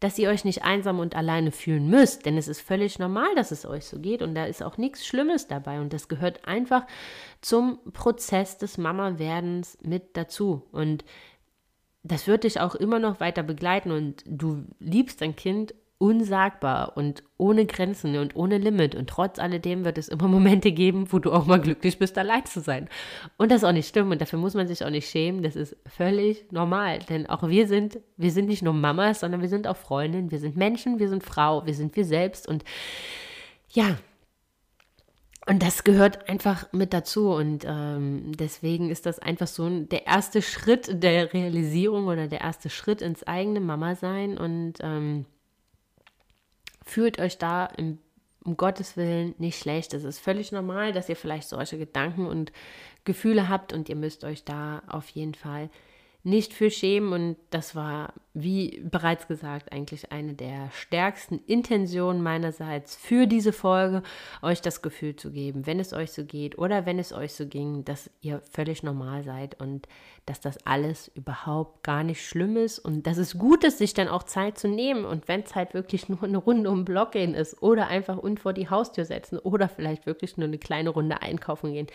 dass ihr euch nicht einsam und alleine fühlen müsst, denn es ist völlig normal, dass es euch so geht und da ist auch nichts Schlimmes dabei und das gehört einfach zum Prozess des Mama-Werdens mit dazu und das wird dich auch immer noch weiter begleiten und du liebst dein Kind unsagbar und ohne Grenzen und ohne Limit. Und trotz alledem wird es immer Momente geben, wo du auch mal glücklich bist, allein zu sein. Und das ist auch nicht stimmt und dafür muss man sich auch nicht schämen. Das ist völlig normal, denn auch wir sind, wir sind nicht nur Mamas, sondern wir sind auch Freundinnen, wir sind Menschen, wir sind Frau, wir sind wir selbst und ja, und das gehört einfach mit dazu. Und ähm, deswegen ist das einfach so der erste Schritt der Realisierung oder der erste Schritt ins eigene Mama-Sein. Und ähm, fühlt euch da im, um Gottes Willen nicht schlecht. Es ist völlig normal, dass ihr vielleicht solche Gedanken und Gefühle habt und ihr müsst euch da auf jeden Fall nicht für schämen. Und das war, wie bereits gesagt, eigentlich eine der stärksten Intentionen meinerseits für diese Folge, euch das Gefühl zu geben, wenn es euch so geht oder wenn es euch so ging, dass ihr völlig normal seid und dass das alles überhaupt gar nicht schlimm ist und dass es gut ist, sich dann auch Zeit zu nehmen. Und wenn es halt wirklich nur eine Runde um den Block gehen ist oder einfach und vor die Haustür setzen oder vielleicht wirklich nur eine kleine Runde einkaufen gehen,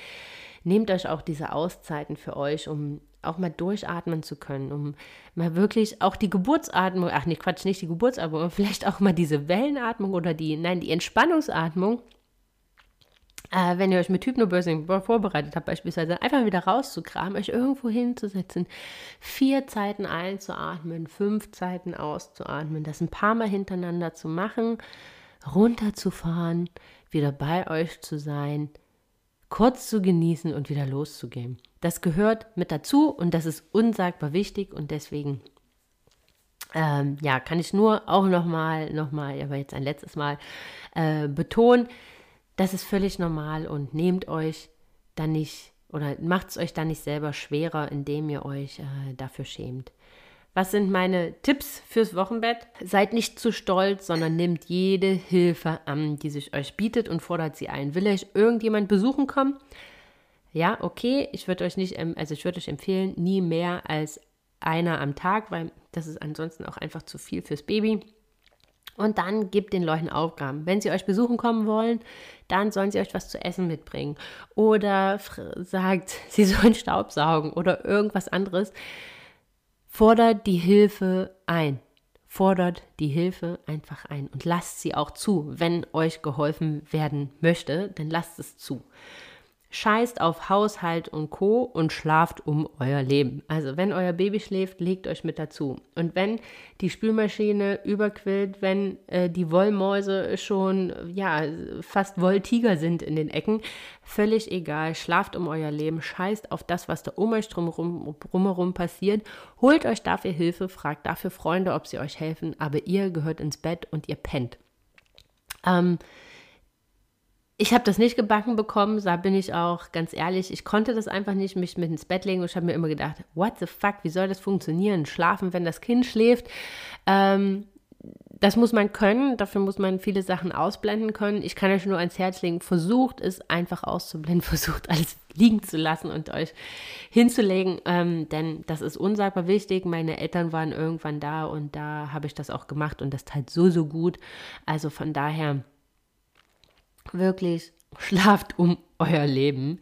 nehmt euch auch diese Auszeiten für euch, um auch mal durchatmen zu können, um mal wirklich auch die Geburtsatmung, ach nee, Quatsch, nicht die Geburtsatmung, vielleicht auch mal diese Wellenatmung oder die, nein, die Entspannungsatmung, äh, wenn ihr euch mit Hypnobirthing vorbereitet habt, beispielsweise einfach wieder rauszukramen, euch irgendwo hinzusetzen, vier Zeiten einzuatmen, fünf Zeiten auszuatmen, das ein paar Mal hintereinander zu machen, runterzufahren, wieder bei euch zu sein, kurz zu genießen und wieder loszugehen. Das gehört mit dazu und das ist unsagbar wichtig und deswegen ähm, ja, kann ich nur auch nochmal, nochmal, aber jetzt ein letztes Mal äh, betonen, das ist völlig normal und nehmt euch dann nicht oder macht es euch dann nicht selber schwerer, indem ihr euch äh, dafür schämt. Was sind meine Tipps fürs Wochenbett? Seid nicht zu stolz, sondern nehmt jede Hilfe an, die sich euch bietet und fordert sie ein. Will euch irgendjemand besuchen kommen? Ja, okay, ich würde euch nicht, also ich würde euch empfehlen, nie mehr als einer am Tag, weil das ist ansonsten auch einfach zu viel fürs Baby. Und dann gebt den Leuten Aufgaben. Wenn sie euch besuchen kommen wollen, dann sollen sie euch was zu essen mitbringen. Oder sagt, sie sollen Staubsaugen oder irgendwas anderes. Fordert die Hilfe ein. Fordert die Hilfe einfach ein und lasst sie auch zu. Wenn euch geholfen werden möchte, dann lasst es zu. Scheißt auf Haushalt und Co. und schlaft um euer Leben. Also wenn euer Baby schläft, legt euch mit dazu. Und wenn die Spülmaschine überquillt, wenn äh, die Wollmäuse schon ja fast Wolltiger sind in den Ecken, völlig egal. Schlaft um euer Leben, scheißt auf das, was da um euch drumherum, drumherum passiert. Holt euch dafür Hilfe, fragt dafür Freunde, ob sie euch helfen. Aber ihr gehört ins Bett und ihr pennt. Ähm, ich habe das nicht gebacken bekommen, da bin ich auch ganz ehrlich. Ich konnte das einfach nicht, mich mit ins Bett legen und ich habe mir immer gedacht, what the fuck, wie soll das funktionieren? Schlafen, wenn das Kind schläft. Ähm, das muss man können, dafür muss man viele Sachen ausblenden können. Ich kann euch nur ans Herz legen, versucht es einfach auszublenden, versucht alles liegen zu lassen und euch hinzulegen, ähm, denn das ist unsagbar wichtig. Meine Eltern waren irgendwann da und da habe ich das auch gemacht und das tat so, so gut. Also von daher wirklich schlaft um euer Leben.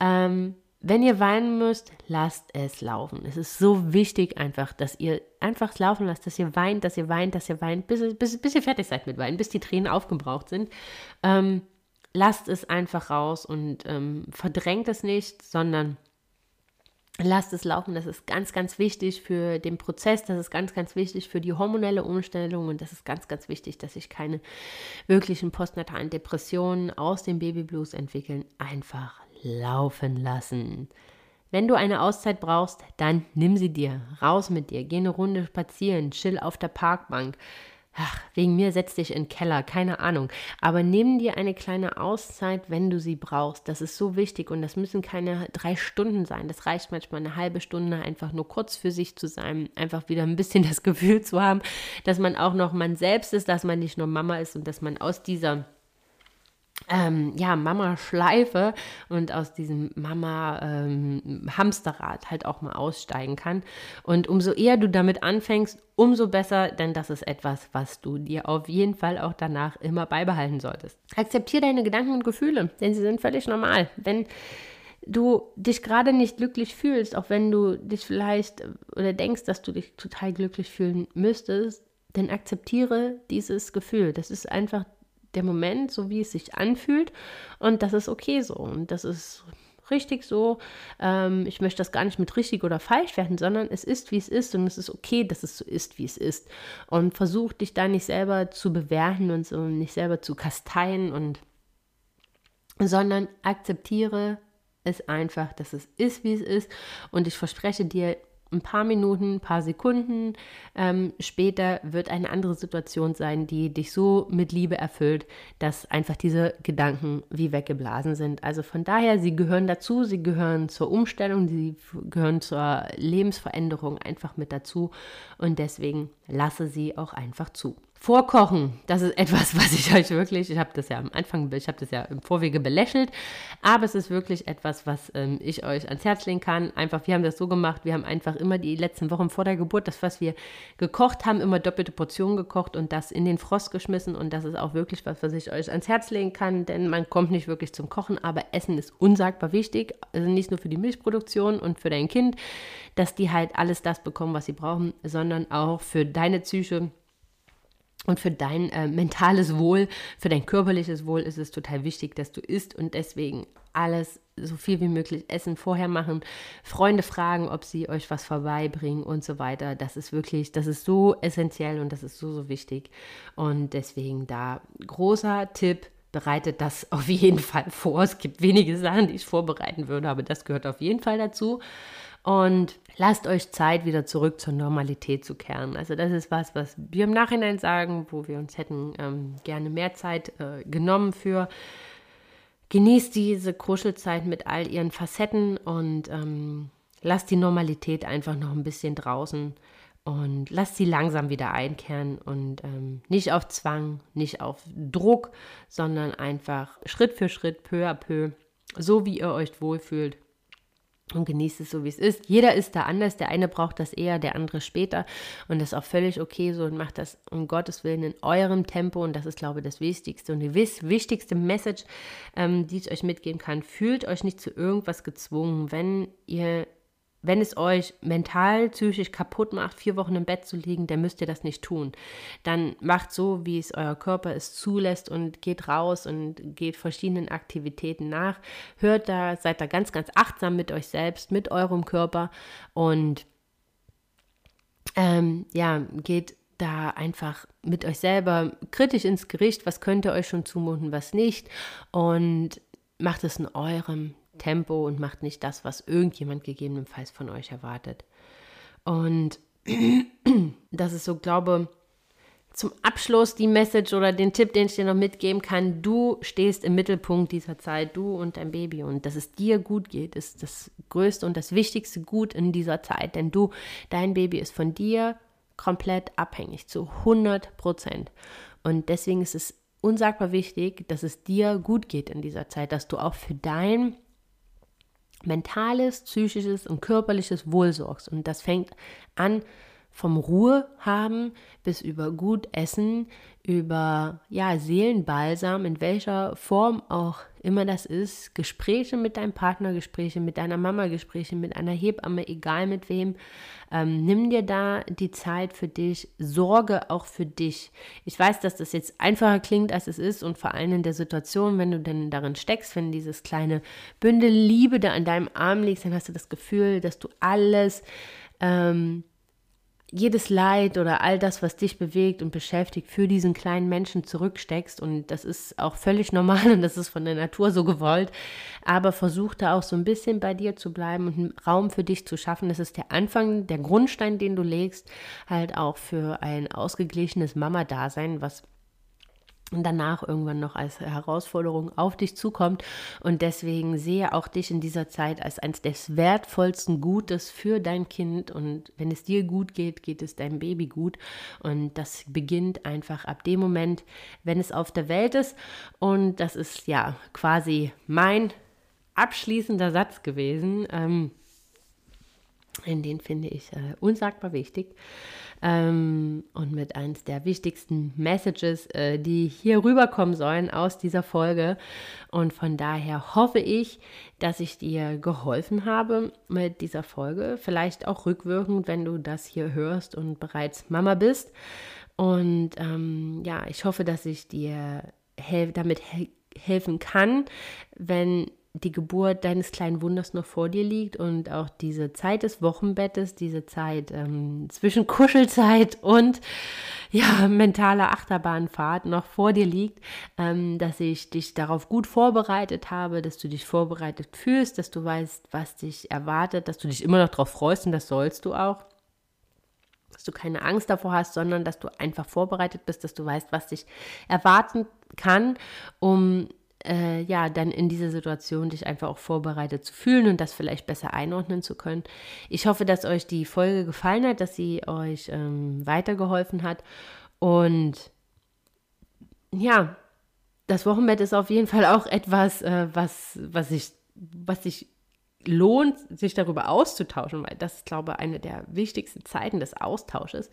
Ähm, wenn ihr weinen müsst, lasst es laufen. Es ist so wichtig einfach, dass ihr einfach laufen lasst, dass ihr weint, dass ihr weint, dass ihr weint, bis, bis, bis ihr fertig seid mit Weinen, bis die Tränen aufgebraucht sind. Ähm, lasst es einfach raus und ähm, verdrängt es nicht, sondern lasst es laufen. Das ist ganz, ganz wichtig für den Prozess. Das ist ganz, ganz wichtig für die hormonelle Umstellung. Und das ist ganz, ganz wichtig, dass sich keine wirklichen postnatalen Depressionen aus dem Babyblues entwickeln. Einfach laufen lassen. Wenn du eine Auszeit brauchst, dann nimm sie dir. Raus mit dir. Geh eine Runde spazieren. Chill auf der Parkbank. Ach, wegen mir setz dich in den Keller, keine Ahnung. Aber nimm dir eine kleine Auszeit, wenn du sie brauchst. Das ist so wichtig und das müssen keine drei Stunden sein. Das reicht manchmal eine halbe Stunde, einfach nur kurz für sich zu sein, einfach wieder ein bisschen das Gefühl zu haben, dass man auch noch man selbst ist, dass man nicht nur Mama ist und dass man aus dieser ähm, ja, Mama-Schleife und aus diesem Mama-Hamsterrad ähm, halt auch mal aussteigen kann. Und umso eher du damit anfängst, umso besser, denn das ist etwas, was du dir auf jeden Fall auch danach immer beibehalten solltest. Akzeptiere deine Gedanken und Gefühle, denn sie sind völlig normal. Wenn du dich gerade nicht glücklich fühlst, auch wenn du dich vielleicht oder denkst, dass du dich total glücklich fühlen müsstest, dann akzeptiere dieses Gefühl. Das ist einfach der Moment, so wie es sich anfühlt. Und das ist okay so. Und das ist richtig so. Ähm, ich möchte das gar nicht mit richtig oder falsch werden, sondern es ist, wie es ist. Und es ist okay, dass es so ist, wie es ist. Und versuch dich da nicht selber zu bewerten und so nicht selber zu kasteien und sondern akzeptiere es einfach, dass es ist, wie es ist. Und ich verspreche dir, ein paar Minuten, ein paar Sekunden ähm, später wird eine andere Situation sein, die dich so mit Liebe erfüllt, dass einfach diese Gedanken wie weggeblasen sind. Also von daher, sie gehören dazu, sie gehören zur Umstellung, sie gehören zur Lebensveränderung einfach mit dazu und deswegen lasse sie auch einfach zu. Vorkochen, das ist etwas, was ich euch wirklich, ich habe das ja am Anfang, ich habe das ja im Vorwege belächelt, aber es ist wirklich etwas, was ähm, ich euch ans Herz legen kann. Einfach, wir haben das so gemacht, wir haben einfach immer die letzten Wochen vor der Geburt, das, was wir gekocht haben, immer doppelte Portionen gekocht und das in den Frost geschmissen und das ist auch wirklich was, was ich euch ans Herz legen kann, denn man kommt nicht wirklich zum Kochen, aber Essen ist unsagbar wichtig, also nicht nur für die Milchproduktion und für dein Kind, dass die halt alles das bekommen, was sie brauchen, sondern auch für deine Psyche, und für dein äh, mentales Wohl, für dein körperliches Wohl ist es total wichtig, dass du isst und deswegen alles so viel wie möglich Essen vorher machen, Freunde fragen, ob sie euch was vorbeibringen und so weiter. Das ist wirklich, das ist so essentiell und das ist so, so wichtig. Und deswegen da großer Tipp, bereitet das auf jeden Fall vor. Es gibt wenige Sachen, die ich vorbereiten würde, aber das gehört auf jeden Fall dazu und lasst euch Zeit, wieder zurück zur Normalität zu kehren. Also das ist was, was wir im Nachhinein sagen, wo wir uns hätten ähm, gerne mehr Zeit äh, genommen für. Genießt diese Kuschelzeit mit all ihren Facetten und ähm, lasst die Normalität einfach noch ein bisschen draußen und lasst sie langsam wieder einkehren und ähm, nicht auf Zwang, nicht auf Druck, sondern einfach Schritt für Schritt, peu à peu, so wie ihr euch wohlfühlt und genießt es so, wie es ist. Jeder ist da anders. Der eine braucht das eher, der andere später. Und das ist auch völlig okay so und macht das um Gottes Willen in eurem Tempo. Und das ist, glaube ich, das Wichtigste. Und die wichtigste Message, ähm, die ich euch mitgeben kann, fühlt euch nicht zu irgendwas gezwungen, wenn ihr wenn es euch mental, psychisch kaputt macht, vier Wochen im Bett zu liegen, dann müsst ihr das nicht tun. Dann macht so, wie es euer Körper es zulässt und geht raus und geht verschiedenen Aktivitäten nach. Hört da, seid da ganz, ganz achtsam mit euch selbst, mit eurem Körper und ähm, ja, geht da einfach mit euch selber kritisch ins Gericht, was könnt ihr euch schon zumuten, was nicht und macht es in eurem Tempo und macht nicht das, was irgendjemand gegebenenfalls von euch erwartet. Und das ist so, glaube zum Abschluss die Message oder den Tipp, den ich dir noch mitgeben kann. Du stehst im Mittelpunkt dieser Zeit, du und dein Baby. Und dass es dir gut geht, ist das größte und das wichtigste Gut in dieser Zeit. Denn du, dein Baby ist von dir komplett abhängig, zu 100 Prozent. Und deswegen ist es unsagbar wichtig, dass es dir gut geht in dieser Zeit, dass du auch für dein mentales, psychisches und körperliches Wohl sorgst. Und das fängt an vom Ruhe haben bis über gut Essen, über ja, Seelenbalsam, in welcher Form auch immer das ist, Gespräche mit deinem Partner, Gespräche mit deiner Mama, Gespräche mit einer Hebamme, egal mit wem. Ähm, nimm dir da die Zeit für dich, sorge auch für dich. Ich weiß, dass das jetzt einfacher klingt, als es ist und vor allem in der Situation, wenn du denn darin steckst, wenn dieses kleine Bündel Liebe da an deinem Arm liegt, dann hast du das Gefühl, dass du alles ähm, jedes Leid oder all das, was dich bewegt und beschäftigt, für diesen kleinen Menschen zurücksteckst. Und das ist auch völlig normal und das ist von der Natur so gewollt. Aber versuch da auch so ein bisschen bei dir zu bleiben und Raum für dich zu schaffen. Das ist der Anfang, der Grundstein, den du legst, halt auch für ein ausgeglichenes Mama-Dasein, was danach irgendwann noch als Herausforderung auf dich zukommt. Und deswegen sehe auch dich in dieser Zeit als eines des wertvollsten Gutes für dein Kind. Und wenn es dir gut geht, geht es deinem Baby gut. Und das beginnt einfach ab dem Moment, wenn es auf der Welt ist. Und das ist ja quasi mein abschließender Satz gewesen. Ähm, in den finde ich äh, unsagbar wichtig ähm, und mit eins der wichtigsten Messages, äh, die hier rüberkommen sollen aus dieser Folge. Und von daher hoffe ich, dass ich dir geholfen habe mit dieser Folge. Vielleicht auch rückwirkend, wenn du das hier hörst und bereits Mama bist. Und ähm, ja, ich hoffe, dass ich dir hel damit he helfen kann, wenn die Geburt deines kleinen Wunders noch vor dir liegt und auch diese Zeit des Wochenbettes, diese Zeit ähm, zwischen Kuschelzeit und ja, mentaler Achterbahnfahrt noch vor dir liegt, ähm, dass ich dich darauf gut vorbereitet habe, dass du dich vorbereitet fühlst, dass du weißt, was dich erwartet, dass du dich immer noch darauf freust und das sollst du auch. Dass du keine Angst davor hast, sondern dass du einfach vorbereitet bist, dass du weißt, was dich erwarten kann, um äh, ja, dann in dieser Situation dich einfach auch vorbereitet zu fühlen und das vielleicht besser einordnen zu können. Ich hoffe, dass euch die Folge gefallen hat, dass sie euch ähm, weitergeholfen hat und ja, das Wochenbett ist auf jeden Fall auch etwas, äh, was, was ich, was ich lohnt, sich darüber auszutauschen, weil das ist, glaube ich, eine der wichtigsten Zeiten des Austausches.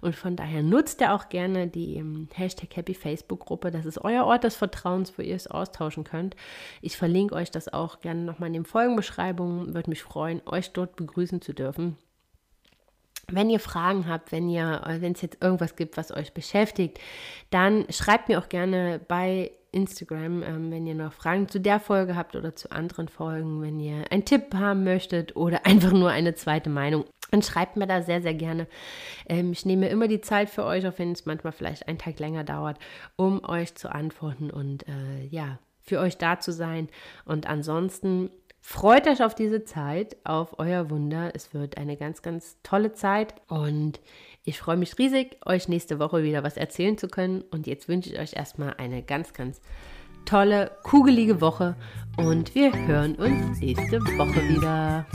Und von daher nutzt ihr auch gerne die ähm, Hashtag Happy Facebook-Gruppe. Das ist euer Ort des Vertrauens, wo ihr es austauschen könnt. Ich verlinke euch das auch gerne nochmal in den Folgenbeschreibungen. Würde mich freuen, euch dort begrüßen zu dürfen. Wenn ihr Fragen habt, wenn ihr, äh, wenn es jetzt irgendwas gibt, was euch beschäftigt, dann schreibt mir auch gerne bei Instagram, ähm, wenn ihr noch Fragen zu der Folge habt oder zu anderen Folgen, wenn ihr einen Tipp haben möchtet oder einfach nur eine zweite Meinung, dann schreibt mir da sehr, sehr gerne. Ähm, ich nehme immer die Zeit für euch, auch wenn es manchmal vielleicht einen Tag länger dauert, um euch zu antworten und äh, ja, für euch da zu sein. Und ansonsten Freut euch auf diese Zeit, auf euer Wunder. Es wird eine ganz, ganz tolle Zeit und ich freue mich riesig, euch nächste Woche wieder was erzählen zu können. Und jetzt wünsche ich euch erstmal eine ganz, ganz tolle, kugelige Woche. Und wir hören uns nächste Woche wieder.